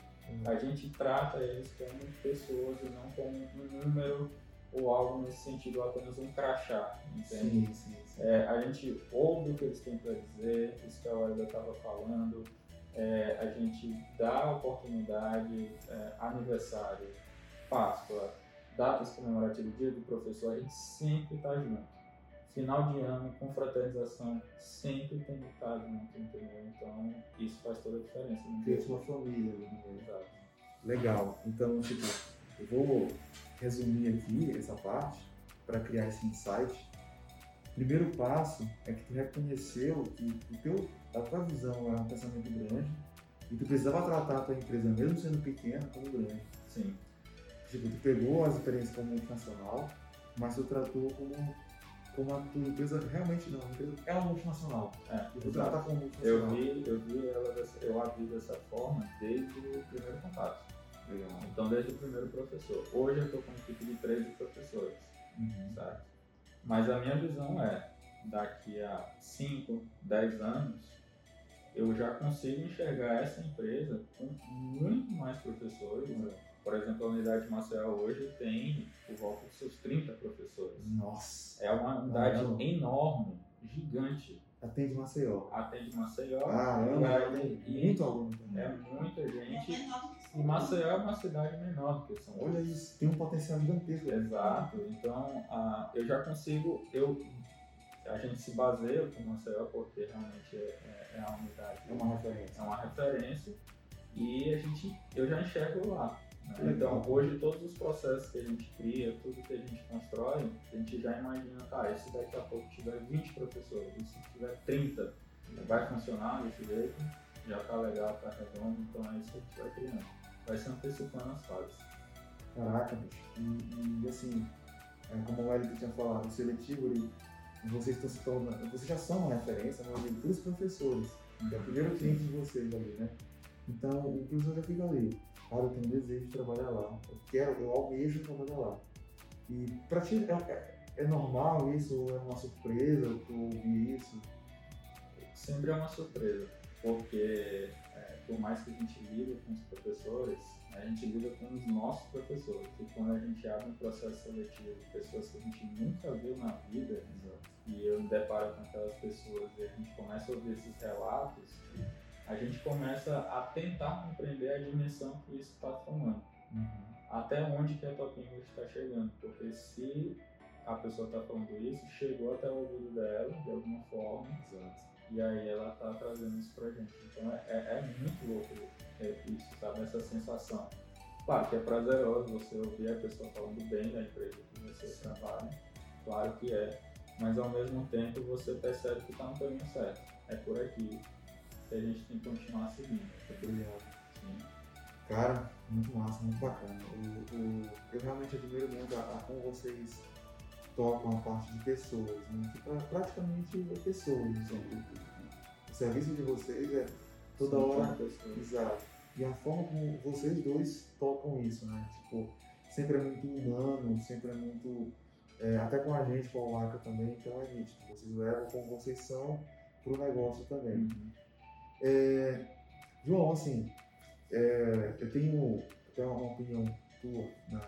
A gente trata eles como pessoas e não como um número ou algo nesse sentido, apenas um crachá, entende? Sim, sim, sim. É, a gente ouve o que eles têm para dizer, isso que a Olga estava falando, é, a gente dá oportunidade, é, aniversário, Páscoa, datas comemorativas, dia do professor, a gente sempre está junto. Final de ano, confraternização, sempre tem estar junto, entendeu? Então, isso faz toda a diferença. no dia. Cria uma família. né? Exato. Legal. Então, tipo, eu vou resumir aqui essa parte para criar esse insight. Primeiro passo é que tu reconheceu que o teu, a tua visão era um pensamento grande e tu precisava tratar a tua empresa, mesmo sendo pequena, como grande. Sim, Tipo, tu pegou as experiências como multinacional, mas tu tratou como, como a tua empresa realmente não, empresa é uma multinacional. é, E exato. tratar como Eu multinacional. vi, eu vi ela, dessa, eu a vi dessa forma desde o primeiro contato. Legal. Então, desde o primeiro professor. Hoje eu estou com uma equipe de 13 professores. Uhum. certo? Mas a minha visão é, daqui a 5, 10 anos, eu já consigo enxergar essa empresa com muito mais professores. né? Por exemplo, a unidade de Maceió hoje tem por volta de seus 30 professores. Nossa. É uma unidade Caramba. enorme, gigante. Atende Maceió. Atende Maceió. Caramba, aí- tem e muito aluno também. É muita É gente. São E Maceió é uma cidade menor do que São Paulo. Olha isso, tem um potencial gigantesco. Exato. Então, ah, eu já consigo, eu, a gente se baseia com Maceió porque realmente é, é, é a unidade, É uma referência. é uma referência e a gente, eu já enxergo lá. Né? Então, hoje todos os processos que a gente cria, tudo que a gente constrói, a gente já imagina, tá, se daqui a pouco tiver 20 professores, e se tiver 30, vai funcionar desse jeito, já tá legal, tá redondo, então é isso que a gente vai criando. Vai se antecipando as fases. Caraca, bicho. E, e, assim, é, como o Eric tinha falado, o seletivo, ele, vocês estão se tornando, vocês já são uma referência, mas para os professores, que é o primeiro cliente de vocês ali, né? Então o professor já fica ali. Cara, eu tenho um desejo de trabalhar lá. Eu quero, eu almejo trabalhar lá. E pra ti é, é, é normal isso? É uma surpresa tu ouvir isso? sempre é uma surpresa, porque é, por mais que a gente lide com os professores, a gente lida com os nossos professores. E quando a gente abre um processo seletivo de pessoas que a gente nunca viu na vida, e eu me deparo com aquelas pessoas e a gente começa a ouvir esses relatos, a gente começa a tentar compreender a dimensão que isso está tomando. Até onde que a Top English está chegando, porque se a pessoa está falando isso, chegou até o ouvido dela de alguma forma, Exato. e aí ela tá trazendo isso pra gente. Então é, é- é muito louco é, isso, sabe? Essa sensação. Claro que é prazeroso você ouvir a pessoa falando bem da empresa que você trabalha, claro que é, mas ao mesmo tempo você percebe que tá no caminho certo. É por aqui que a gente tem que continuar seguindo. Obrigado. Sim. Cara, muito massa, muito bacana. O, o- eu realmente admiro muito a, a como vocês tocam a parte de pessoas, né? Que pra- praticamente é pessoas. Então, o, o serviço de vocês é toda Sim, hora. pessoas. Exato. E a forma como vocês dois tocam isso, né? Tipo, sempre é muito humano, sempre é muito. é, até com a gente, com a Laca também, então é nítido. Vocês levam como vocês são pro negócio também. Uhum. É, João, assim, é, eu tenho até uma opinião tua, né?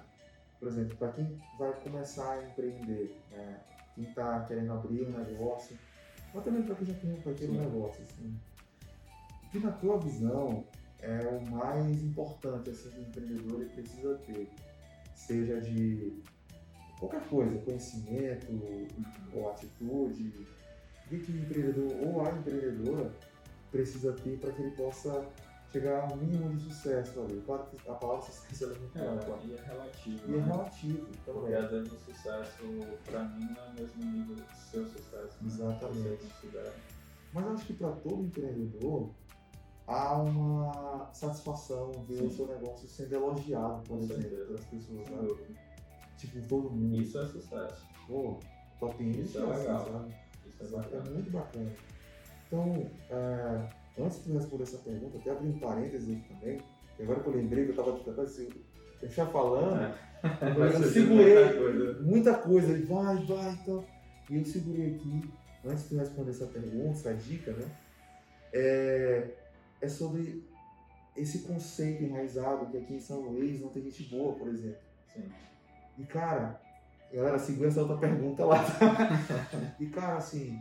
Por exemplo, para quem vai começar a empreender, né? quem está querendo abrir um negócio, ou também para quem já tem um pequeno negócio, assim, o que na tua visão é o mais importante assim, que o empreendedor ele precisa ter? Seja de qualquer coisa, conhecimento ou atitude, o que que o empreendedor ou a empreendedora precisa ter para que ele possa chegar ao mínimo de sucesso ali. Claro que a palavra sucesso é muito ampla. É, e é relativo. E é né? relativo Porque também. às vezes o sucesso, pra mim, não é o mesmo nível do seu sucesso. né? Exatamente. Mas eu acho que para todo empreendedor há uma satisfação ver Sim. o seu negócio sendo elogiado, por exemplo, pelas pessoas. Né? Tipo, todo mundo. Isso é sucesso. Pô, top Isso é legal. sabe? Isso é é muito bacana. Então, é, antes de responder essa pergunta, até abrir um parênteses aqui também, agora que eu lembrei que eu estava tentando assim, deixar falando, É. eu, segurei muita coisa. muita coisa, ele vai, vai, então. E eu segurei aqui, antes de responder essa pergunta, essa dica, né? É, é sobre esse conceito enraizado que aqui em São Luís não tem gente boa, por exemplo. Sim. E cara, galera, segura essa outra pergunta lá. e cara, assim,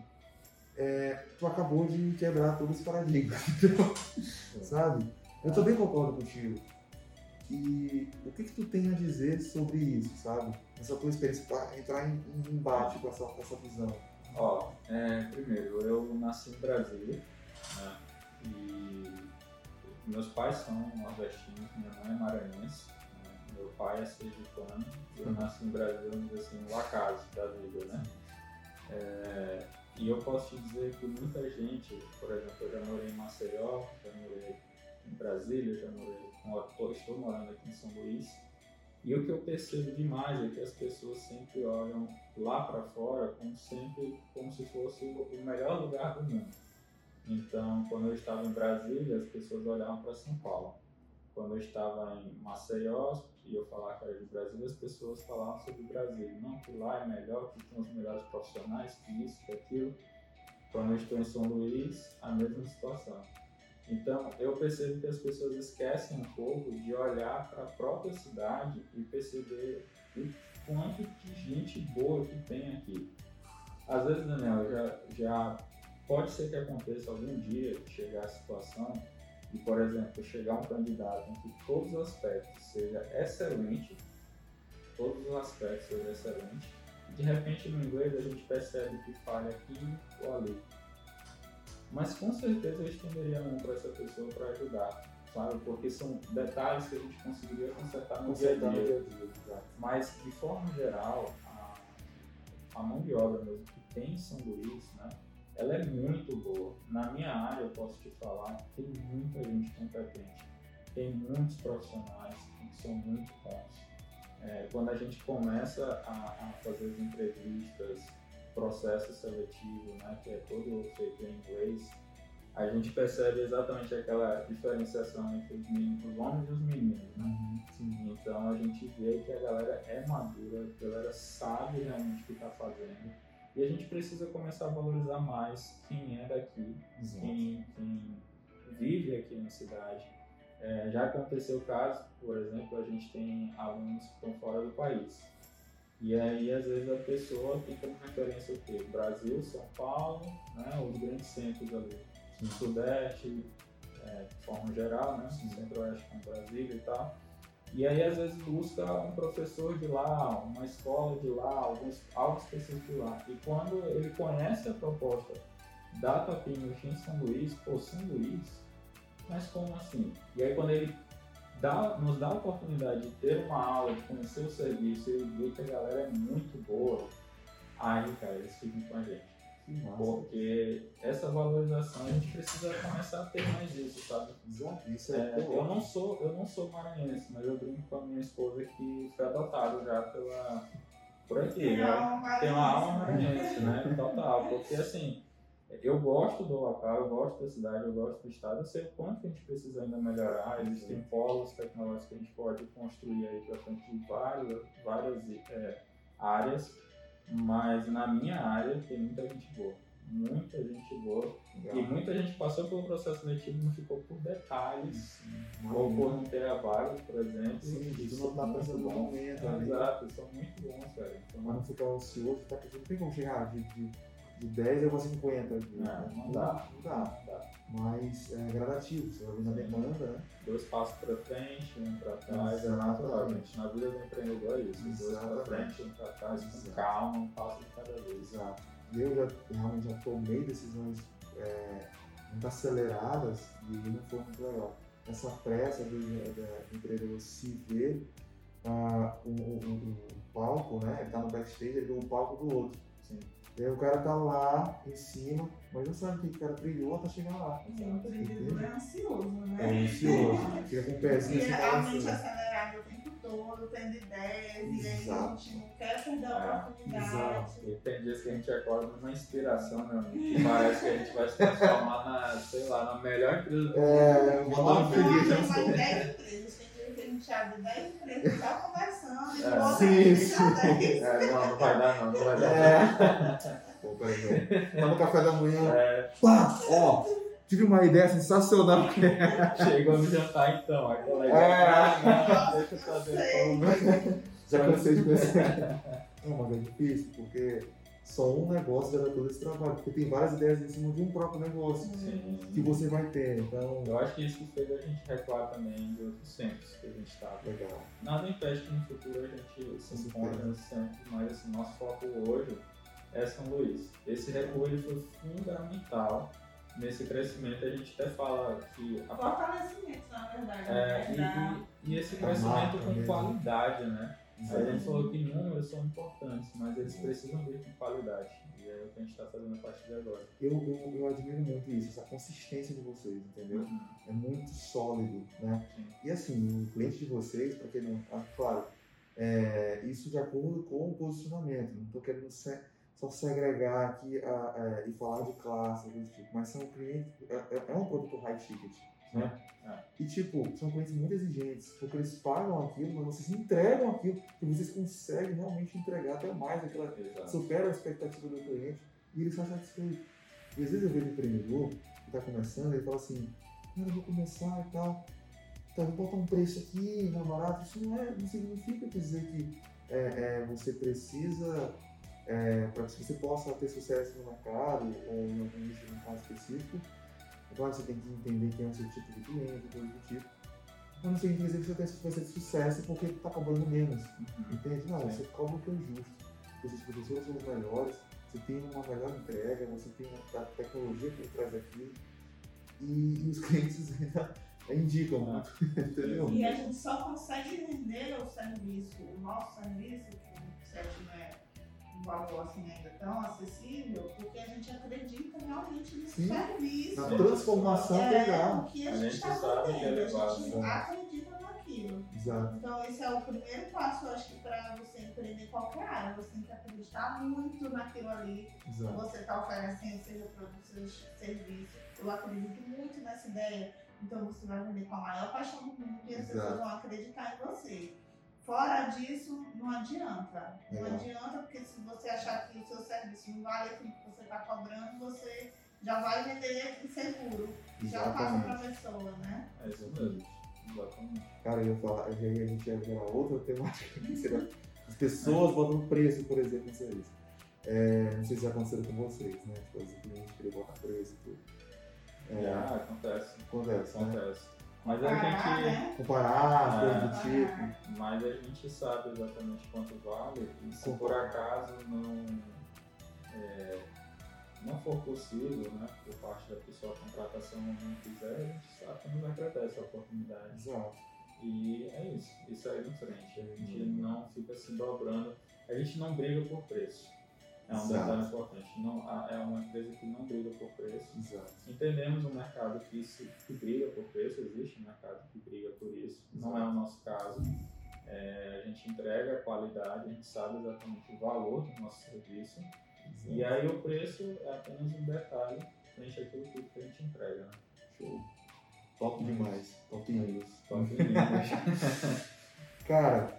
é, tu acabou de quebrar todo esse paradigma. sabe? Eu também concordo contigo. E o que, que tu tem a dizer sobre isso, sabe? Essa tua experiência para entrar em, em embate com essa, com essa visão. Ó, é, primeiro, eu nasci em Brasília, né? E meus pais são nordestinos, minha mãe é maranhense, né? meu pai é sergipano, eu nasci em Brasília, vamos dizer assim, no acaso da vida, né? É, e eu posso te dizer que muita gente, por exemplo, eu já morei em Maceió, já morei em Brasília, já morei, estou morando aqui em São Luís, e o que eu percebo demais é que as pessoas sempre olham lá para fora como sempre como se fosse o melhor lugar do mundo. Então, quando eu estava em Brasília, as pessoas olhavam para São Paulo. Quando eu estava em Maceió e eu falava que era de Brasília, as pessoas falavam sobre Brasília. Não, que lá é melhor, que tem os melhores profissionais, que isso, que aquilo. Quando eu estou em São Luís, a mesma situação. Então, eu percebo que as pessoas esquecem um pouco de olhar para a própria cidade e perceber o quanto de gente boa que tem aqui. Às vezes, Daniel, já, já pode ser que aconteça algum dia chegar a situação de, por exemplo, chegar um candidato em que todos os aspectos seja excelente, todos os aspectos sejam excelentes, e de repente no inglês a gente percebe que falha aqui ou ali mas com certeza eu estenderia a mão para essa pessoa para ajudar, sabe? Porque são detalhes que a gente conseguiria consertar no dia a dia. dia, dia mas, de forma geral, a, a, mão de obra mesmo que tem em São Luís, né? Ela é muito boa. Na minha área, eu posso te falar, tem muita gente competente. Tem muitos profissionais que são muito bons. É, quando a gente começa a, a fazer as entrevistas, processo seletivo, né, que é todo feito em inglês, a gente percebe exatamente aquela diferenciação entre os, meninos, os homens e os meninos. Né? Uhum. Então a gente vê que a galera é madura, a galera sabe realmente o que está fazendo. E a gente precisa começar a valorizar mais quem é daqui, quem, quem, vive aqui na cidade. É, já aconteceu o caso, por exemplo, a gente tem alunos que estão fora do país. E aí, às vezes, a pessoa tem como referência o quê? Brasil, São Paulo, né? os grandes centros ali. No Sudeste, é, de forma geral, né? Centro-Oeste com Brasília e tal. E aí, às vezes, busca um professor de lá, uma escola de lá, alguns, algo específico de lá. E quando ele conhece a proposta da Tapinho em São Luís, pô, São Luís, mas como assim? E aí, quando ele dá, nos dá a oportunidade de ter uma aula, de conhecer o serviço e ver que a galera é muito boa, aí, cara, eles ficam com a gente. Porque essa valorização a gente precisa começar a ter mais isso, sabe? Exato, isso é, é eu não sou Eu não sou maranhense, mas eu brinco com a minha esposa que foi adotado já pela. Por aqui, tem, né? tem uma alma maranhense, né? Total. Porque assim, eu gosto do local, eu gosto da cidade, eu gosto do estado, eu sei o quanto que a gente precisa ainda melhorar, existem polos tecnológicos que a gente pode construir aí para frente de várias, várias é, áreas, mas na minha área tem muita gente boa, muita gente boa, Legal. e muita gente passou pelo processo seletivo e não ficou por detalhes, ou por não ter a vaga, por exemplo. Sim, isso não dá para ser bom momento. Exato, são muito bons, cara. Então, mas não ficar ansioso, ficar pensando, não tem como chegar de, de de 10 eu vou 50. De, não, não dá. Não dá. Não dá. Mas é gradativo, você vai vendo a demanda, né? Dois passos para frente, um para trás, é natural, gente. Na vida do empreendedor é isso. Dois para frente, um para trás, com calma, um passo de cada vez. Exato. Eu já, realmente já tomei decisões é, muito aceleradas e não foi muito legal. Essa pressa do, do empreendedor se ver uh, o, o, o, palco, né? Ele tá no backstage, ele vê o palco do outro. Sim. E aí o cara tá lá em cima, mas não sabe o que o cara trilhou até chegar lá. Sim, o empreendedor é ansioso, né? É ansioso. Fica com o pezinho assim. Realmente acelerado o tempo todo, tendo ideias, e aí a gente não quer perder a é, oportunidade. Exato. E tem dias que a gente acorda numa inspiração, né? Que parece que a gente vai se transformar na, sei lá, na melhor empresa do mundo. É, uma empresa. Tem 10 empresas, tem a gente 10 empresas só conversando. É. Sim, sim. É, não, não vai dar não, não vai dar. É. Pô, Tá no café da manhã. É. Pá, ó, tive uma ideia sensacional. Chegou no jantar então, aí colega. É. Ah, deixa eu fazer Já cansei de pensar. Não, mas é difícil, porque só um negócio já dá todo esse trabalho. Porque tem várias ideias em cima de um próprio negócio Sim. que você vai ter. Então, Eu acho que isso que fez a gente recuar também de outros centros que a gente estava. legal. Nada impede que no futuro a gente se encontre nesse centro, mas assim, nosso foco hoje é São Luís. Esse recuo ele foi fundamental nesse crescimento. A gente até fala que a Fortalecimento, na verdade. É, né? E, e, e esse crescimento com mesmo. qualidade, né? A gente Exatamente. falou que números são importantes, mas eles precisam vir com qualidade. E é o que a gente está fazendo a partir de agora. Eu, eu, eu admiro muito isso, essa consistência de vocês, entendeu? É muito sólido, né? Sim. E assim, o cliente de vocês, para quem não. Ah, claro, é, isso de acordo com o posicionamento. Não estou querendo se- só segregar aqui a- a- e falar de classe, coisa do tipo, mas são clientes. É, é- é um produto high ticket, né? É. E tipo, são clientes muito exigentes, porque eles pagam aquilo, mas vocês entregam aquilo, e vocês conseguem realmente entregar até mais aquela Exato. supera a expectativa do cliente e ele está satisfeito. E às vezes eu vejo um empreendedor que está começando e fala assim, cara, eu vou começar e tal, tá, vou botar um preço aqui, mais barato. Isso não, é, não significa dizer que é, é, você precisa, para que você possa ter sucesso no mercado ou em algum nicho de mercado específico, é claro que você tem que entender quem é o seu tipo de cliente, coisa do tipo. Mas não significa dizer que você tem- vai ser de sucesso porque está cobrando menos. Uhum. Entende? Não, Sim. você cobra o que é justo. Os professores são os melhores, você tem uma melhor entrega, você tem a tecnologia que traz aquilo. E, e os clientes ainda indicam Ah. muito, entendeu? E a gente só consegue vender o serviço, o nosso serviço, que o site não é valor assim ainda tão acessível, porque a gente acredita realmente nesse Sim. serviço. Na transformação é, pegar. o que a A gente está que é a gente né? acredita naquilo. Exato. Então esse é o primeiro passo, eu acho que para você empreender qualquer área, você tem que acreditar muito naquilo ali que Exato. você está oferecendo, seja produto, seja serviço. Eu acredito muito nessa ideia. Então você vai vender com a maior paixão do mundo e as Exato. pessoas vão acreditar em você. Fora disso, não adianta. Não Legal. adianta porque se você achar que o seu serviço não vale aquilo que você está cobrando, você já vai vender inseguro. Já passa para a pessoa, né? É isso mesmo. Exatamente. Cara, eu ia falar, e aí a gente ia ver outra temática que seria as pessoas botando preço, por exemplo, no serviço. É, não sei se já aconteceu com vocês, né? Tipo, os clientes querem botar preço e tudo. É, Já acontece. acontece, né? Acontece. Mas a Parar, gente. né? Comparar, É. do tipo. Mas a gente sabe exatamente quanto vale e se por acaso não, é, não for possível, né, por parte da pessoa a contratação não quiser, a gente sabe que não vai tratar essa oportunidade. Exato. E é isso, isso aí em frente. A gente Uhum. não fica se dobrando, a gente não briga por preço. É um Exato. detalhe importante. Não, a- é uma empresa que não briga por preço. Exato. Entendemos um mercado que, se, que briga por preço, existe um mercado que briga por isso, não é o nosso caso. É, a gente entrega a qualidade, a gente sabe exatamente o valor do nosso serviço, e aí o preço é apenas um detalhe frente àquilo tudo que a gente entrega. Né? Show. Top demais. Top news. Top linhas. Cara,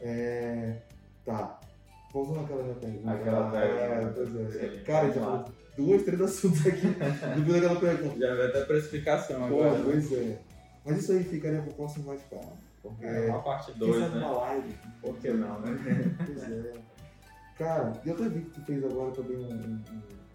é. Tá. Voltando àquela minha pergunta. Aquela É, pergunta. pois é. Sim, Cara, já falou duas, três assuntos aqui. Depois daquela pergunta. Já vai até precificação Pô, agora. pois é. Mas isso aí ficaria pro próximo bate-papo. Porque. É uma parte quem 2, sabe né? uma live. Por que não, né? Pois é. Cara, eu até vi que tu fez agora também um, um,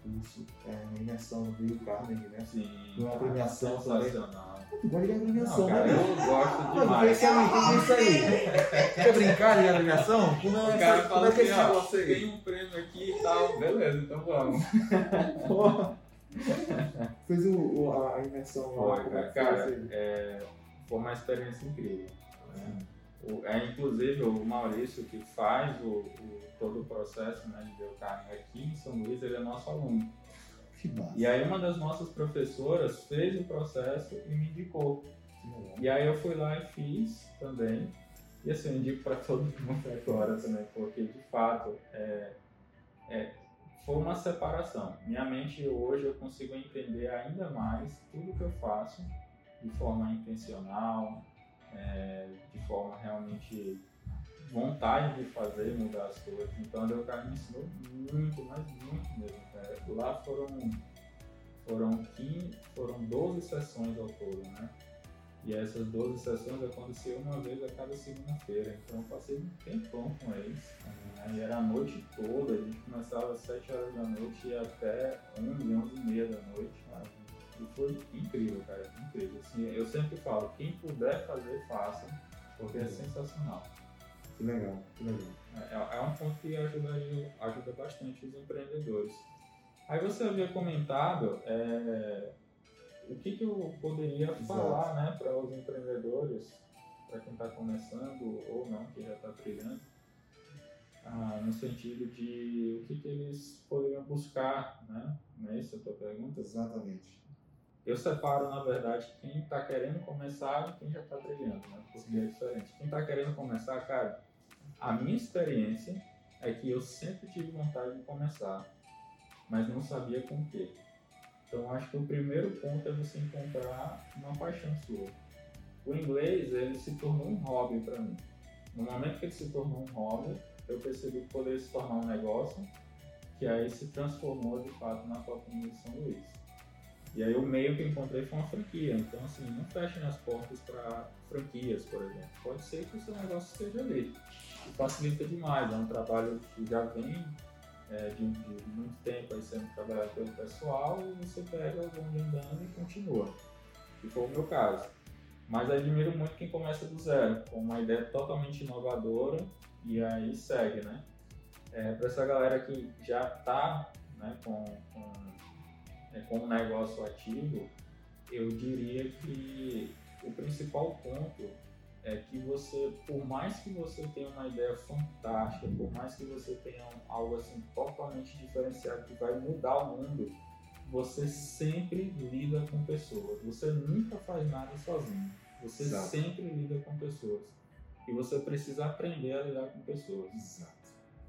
um curso, é, uma imersão no Rio Carnegie, né? Sim. Uma premiação também. sensacional. Tu gosta de cara, né? eu gosto demais. isso aí, tem isso aí. Quer brincar de agremiação? Como é, O cara essa- fala como é que é assim, ó, tem um prêmio aqui e tal. Beleza, então vamos. Porra. Fez o, o- a imersão lá. Foi, é cara. aí? é, foi uma experiência incrível. né? O- é, inclusive, o Maurício, que faz o, o- todo o processo né, de biocarne aqui em São Luís, ele é nosso aluno. Que. E aí, uma das nossas professoras fez o processo e me indicou. E aí, eu fui lá e fiz também. E assim, eu indico para todo mundo agora também, porque de fato é, é, foi uma separação. Minha mente hoje eu consigo entender ainda mais tudo que eu faço de forma intencional, é, de forma realmente vontade de fazer mudar as coisas. Então a Deucar me ensinou muito, mas muito mesmo. Cara. Lá foram foram, 15, foram 12 sessões ao todo, né? E essas 12 sessões aconteciam uma vez a cada segunda-feira. Então eu passei um tempão com eles. Né? E era a noite toda, a gente começava às 7 horas da noite e até 11, 11 e meia da noite. Né? E foi incrível, cara, incrível. Assim, eu sempre falo, quem puder fazer, faça, porque é sensacional. Que legal, que legal. É, é um ponto que ajuda, ajuda bastante os empreendedores. Aí você havia comentado é, o que, que eu poderia Exato. falar né, para os empreendedores, para quem está começando ou não, que já está trilhando, ah, no sentido de o que, que eles poderiam buscar, né? Não é isso a tua pergunta? Exatamente. Eu separo, na verdade, quem está querendo começar e quem já está trilhando, né? Porque Sim. é diferente. Quem está querendo começar, cara, a minha experiência é que eu sempre tive vontade de começar, mas não sabia com o quê. Então acho que o primeiro ponto é você encontrar uma paixão sua. O inglês ele se tornou um hobby para mim. No momento que ele se tornou um hobby, eu percebi que poderia se tornar um negócio, que aí se transformou de fato na Copa de São Luís. E aí o meio que encontrei foi uma franquia. Então assim, não fechem as portas para franquias, por exemplo. Pode ser que o seu negócio esteja ali. Facilita demais, é um trabalho que já vem é, de, de, muito tempo aí sendo trabalhado pelo pessoal e você pega o bonde andando e continua. Que foi o meu caso. Mas admiro muito quem começa do zero, com uma ideia totalmente inovadora e aí segue, né? É, Para essa galera que já está né, com, com, é, com um negócio ativo, eu diria que o principal ponto é que você, por mais que você tenha uma ideia fantástica, por mais que você tenha algo assim totalmente diferenciado que vai mudar o mundo, você sempre lida com pessoas. Você nunca faz nada sozinho. Você Exato. sempre lida com pessoas. E você precisa aprender a lidar com pessoas. Exato.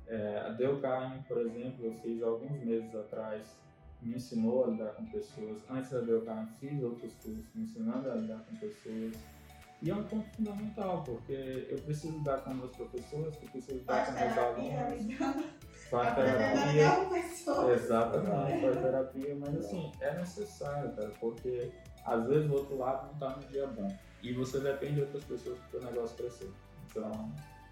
É, a Delcarne, por exemplo, eu fiz alguns meses atrás, me ensinou a lidar com pessoas. Antes da Delcarne, fiz outros cursos me ensinando a lidar com pessoas e é um ponto fundamental, porque eu preciso dar com meus professores, eu preciso dar com meus alunos. Faz terapia. Exatamente, faz terapia, mas assim, é necessário, cara, porque às vezes o outro lado não está no dia bom. E você depende de outras pessoas para o negócio crescer. Então,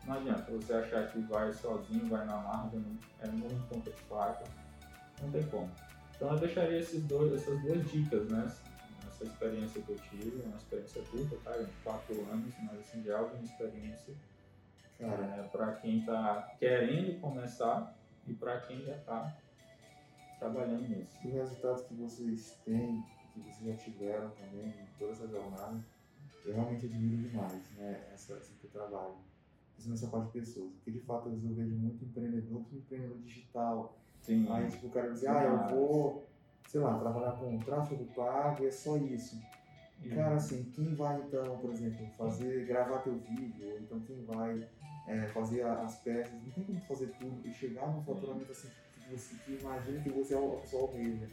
não adianta você achar que vai sozinho, vai na margem, é muito ponta de faca. Não tem como. Então eu deixaria esses dois, essas duas dicas, né? Essa experiência que eu tive, uma experiência curta, tá? De quatro anos, mas assim, de alguma experiência. Cara, é, para quem está querendo começar e para quem já está trabalhando nisso. E o resultado que vocês têm, que vocês já tiveram também em toda essa jornada, eu realmente admiro demais, né? Essa, esse trabalho. Principalmente essa parte de pessoas. Porque de fato eu vejo muito empreendedor, muito empreendedor digital. Sim. Aí tipo, o cara diz, ah, eu vou sei lá, trabalhar com tráfego pago, é só isso. Uhum. Cara, assim, quem vai então, por exemplo, fazer, gravar teu vídeo, ou então quem vai é, fazer as peças, não tem como fazer tudo e chegar num faturamento assim que você que imagina que você é o pessoal almeja.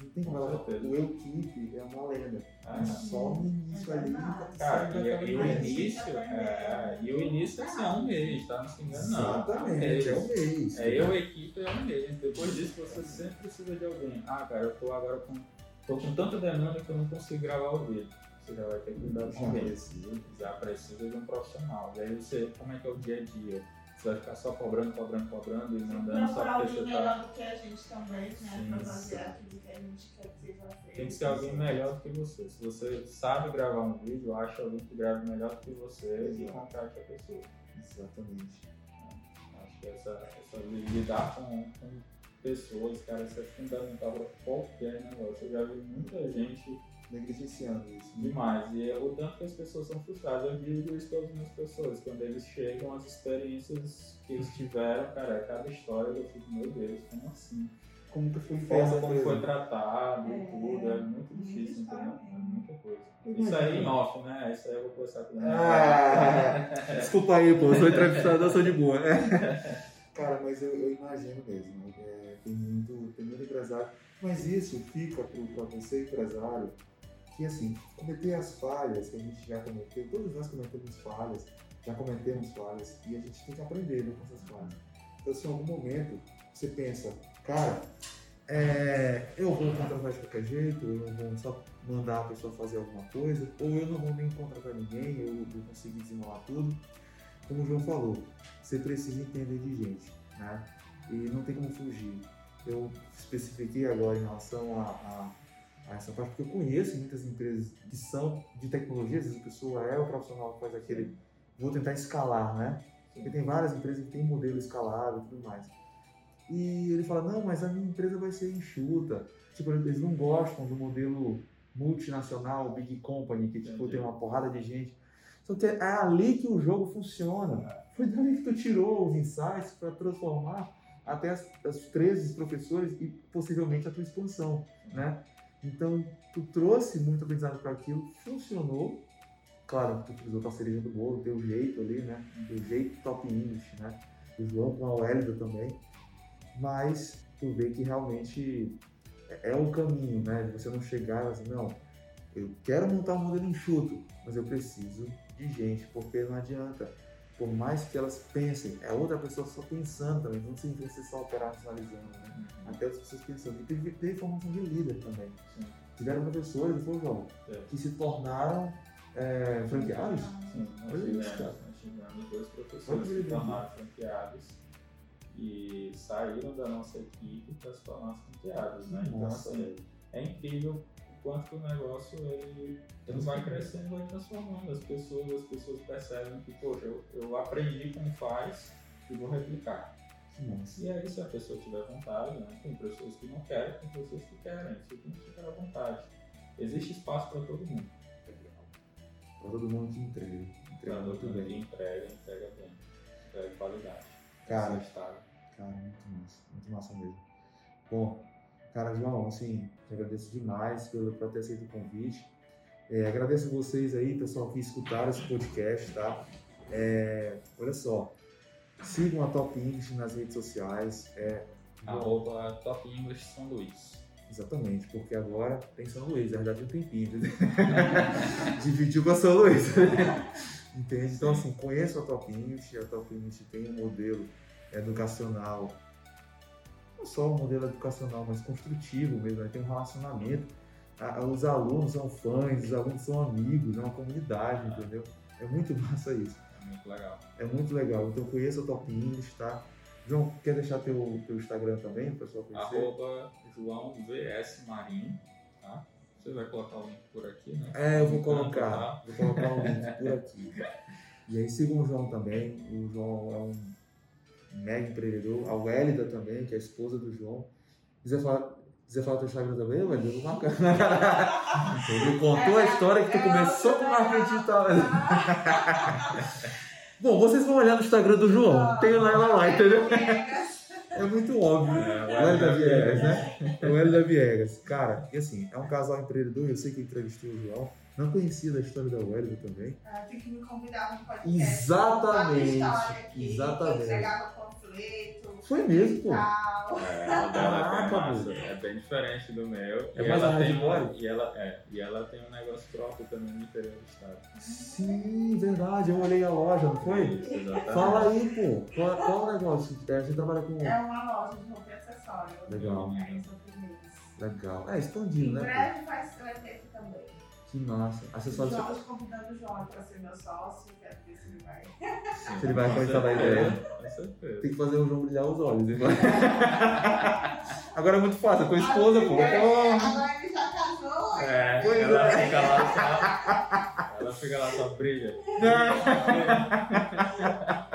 Não tem como ela. O Equipe é uma lenda. Ah, só no início ali. Cara, e, e, o início, é, e o início assim, é um mês, tá? Não se engana, não. Exatamente, é um mês. É, eu, equipe, é um mês. Depois disso, você sempre precisa de alguém. Ah, cara, eu tô agora com. tô com tanta demanda que eu não consigo gravar o vídeo. Você já vai ter que cuidar com alguém. Já precisa de um profissional. E aí você, como é que é o dia a dia? Você vai ficar só cobrando, cobrando, cobrando e mandando só porque você tá. melhor do que a gente também, né? Sim, pra fazer aquilo que a gente quer que seja feito. Tem que ser alguém melhor do que você. Se você sabe gravar um vídeo, acha alguém que grave melhor do que você e contrate a pessoa. Exatamente. Acho que essa, essa lidar com, com pessoas, cara, isso é fundamental para qualquer negócio. Eu já vi muita gente negligenciando isso. Demais. E é o tanto que as pessoas são frustradas. Eu digo isso para algumas pessoas. Quando eles chegam, as experiências que eles tiveram, cara, é cada história eu fico, meu Deus, como assim? Como que foi Forma como foi tratado e tudo, é muito difícil, entendeu? É muita coisa. Isso aí em off, né? Isso aí eu vou conversar com ah, Desculpa aí, pô, eu sou entrevistador, eu sou de boa. Cara, mas eu, eu imagino mesmo. Né? É, tem, muito, tem muito empresário. Mas isso fica para você, empresário, que assim, cometer as falhas que a gente já cometeu, todos nós cometemos falhas, já cometemos falhas, e a gente tem que aprender com essas falhas. Então, se em algum momento você pensa, cara, é, eu vou contratar de qualquer jeito, eu vou só mandar a pessoa fazer alguma coisa, ou eu não vou nem contratar ninguém, eu vou conseguir desenrolar tudo. Como o João falou, você precisa entender de gente, né? E não tem como fugir. Eu especifiquei agora em relação a, a, a essa parte, porque eu conheço muitas empresas que são de tecnologia, às vezes a pessoa é o profissional que faz aquele, vou tentar escalar, né? Porque tem várias empresas que têm modelo escalável e tudo mais. E ele fala, não, mas a minha empresa vai ser enxuta. Tipo, eles não gostam do modelo multinacional, big company, que tipo, tem uma porrada de gente. Só que é ali que o jogo funciona. Foi dali que tu tirou os insights para transformar até as, as 13 professores e possivelmente a tua expansão, né? Então, tu trouxe muito aprendizado para aquilo, funcionou. Claro, tu utilizou tua cereja do bolo, teu jeito ali, né? Teu jeito top English, né? O João com a Wélida também mas tu vê que realmente é, o caminho, né? Você não chegar assim, não, eu quero montar um modelo enxuto, mas eu preciso de gente, porque não adianta. Por mais que elas pensem, é outra pessoa só pensando também, não significa você só operacionalizando, né? Uhum. Até as pessoas pensando. E teve, teve formação de líder também. Sim. Tiveram professores, não foi, João? É. Que se tornaram é, franqueados? Sim, nós tivemos, nós tivemos dois professores que se tornaram franqueados e saíram da nossa equipe para se tornar franqueados, né? Então, assim, é incrível quanto o negócio ele, ele vai crescendo, vai transformando as pessoas, as pessoas percebem que, poxa, eu, eu aprendi como faz e vou replicar. Nossa. E aí, se a pessoa tiver vontade, né? Tem pessoas que não querem, tem pessoas que querem, você tem que ficar à vontade. Existe espaço para todo mundo. Para todo mundo que entrega. Entrega muito bem. Entrega, entrega bem. Entrega qualidade. Cara, Cara, muito massa, muito massa mesmo. Bom, cara, João, assim, te agradeço demais pelo, por ter aceito o convite. É, agradeço vocês aí, pessoal, que escutaram esse podcast, tá? É, olha só, sigam a Top English nas redes sociais. É, Arroba Top English São Luís. Exatamente, porque agora tem São Luís, na verdade um tempinho. Né? Dividiu com a São Luís. Entende? Então, assim, conheço a Top English, a Top English tem um modelo educacional, não só um modelo educacional, mas construtivo mesmo, né? tem um relacionamento. Os alunos são fãs, os alunos são amigos, é uma comunidade, entendeu? É muito massa isso. É muito legal. É muito legal. Então conheça o Top English, tá? João, quer deixar teu, teu Instagram também, pessoal conhecer? Arroba João VS Marinho, tá? Você vai colocar o link por aqui, né? É, eu vou colocar. Tá? Vou colocar o link por aqui. E aí sigam o João também. O João é um mega empreendedor. A Wélida também, que é a esposa do João. Quiser falar, quiser falar teu Instagram também, Wélida? Eu vou marcar. Ele contou a história que tu começou com marketing digital. Bom, vocês vão olhar no Instagram do João. Tem lá, lá, lá, entendeu? É muito óbvio. É, o Hélio Viegas, né? O Hélio Viegas. Cara, e assim, é um casal empreendedor. Eu sei que entrevistei o João. Não conhecia da história da Wélida também. Ah, tem que me convidar no podcast. Exatamente. Aqui, exatamente. Entregava panfleto. Foi mesmo, pô. É, o dela é, massa, é bem diferente do meu. É mais ela tem um, e ela é, E ela tem um negócio próprio também no interior do estado. Sim, verdade. Eu olhei a loja, não foi? Isso, exatamente. Fala aí, pô. Qual, qual o negócio? É, você trabalha com. É uma loja de roupa e acessório. Legal. É, Legal. É, expandindo, né? Em breve vai ser evento também. Que massa. Acessórios. Jorge convidando o João para ser meu sócio, quero ver se ele vai. Se ele vai acreditar na ideia. Com certeza. Tem que fazer o João brilhar os olhos. Hein? Agora é muito fácil, a tua esposa, pô. Agora ele já casou. É, Pois ela é. fica lá só. Ela fica lá só brilha.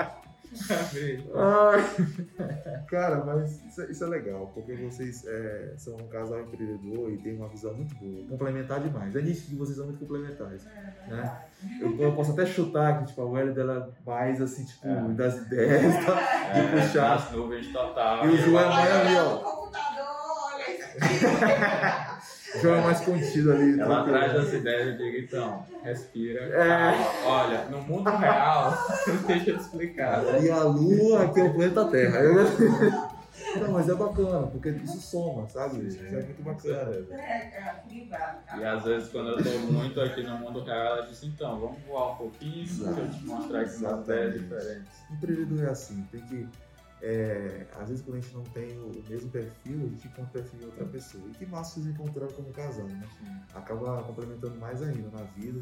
Cara, mas isso, é- isso é legal, porque vocês é, são um casal empreendedor e tem uma visão muito boa. Complementar demais. É nisso que vocês são muito complementares. É Né? Eu, eu posso até chutar que tipo, a Welly dela mais assim, tipo, É. das ideias, tá? É, puxar. As nuvens total. E o João é mais ali, ó. computador, olha isso aqui. O João é mais contido ali. Ela tranquilo. traz as ideias e digo, então, respira. É. calma. Olha, no mundo real, deixa eu te explicar. E a Lua aqui é o planeta Terra. Não, mas é bacana, porque isso soma, sabe? Isso é muito bacana. É, cara. E às vezes quando eu tô muito aqui no mundo real, ela diz, então, vamos voar um pouquinho, deixa eu te mostrar aqui umas ideias diferentes. Empreendedor é assim, tem que é, às vezes quando a gente não tem o mesmo perfil, a gente encontra o perfil de outra pessoa. E que massa vocês encontraram como casal, né? Acaba complementando mais ainda na vida.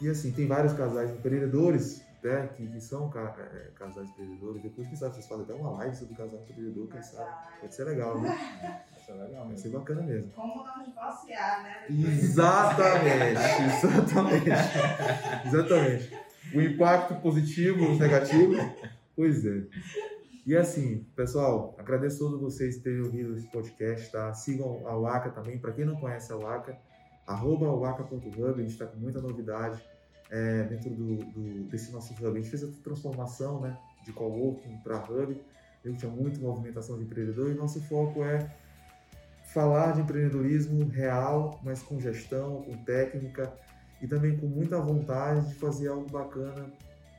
E assim, tem vários casais empreendedores, né, que, que são ca- é, casais empreendedores. Depois, quem sabe, vocês fazem até uma live sobre casal empreendedor, quem sabe. Pode ser legal, né? Isso é legal Vai ser bacana mesmo. Como não divorciar, né? Exatamente, exatamente, exatamente. O impacto positivo, os negativos, pois é. E assim, pessoal, agradeço a todos vocês terem ouvido esse podcast, tá? Sigam a Waka também, para quem não conhece a Waka, arroba waka.hub, a gente está com muita novidade é, dentro do, do- desse nosso hub. A gente fez essa transformação, né, de coworking para hub, eu tinha muita movimentação de empreendedor e nosso foco é falar de empreendedorismo real, mas com gestão, com técnica e também com muita vontade de fazer algo bacana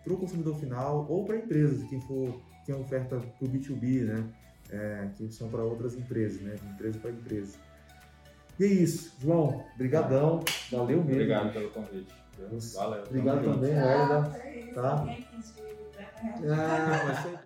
para o consumidor final ou para empresas, quem for quem é oferta para o B2B, né? É, que são para outras empresas, né? De empresa para empresa. E é isso, João. Brigadão, valeu mesmo. Obrigado pelo convite. Valeu. Obrigado também, Hélida. Ah, é. Tá. Vir, né? Ah, mas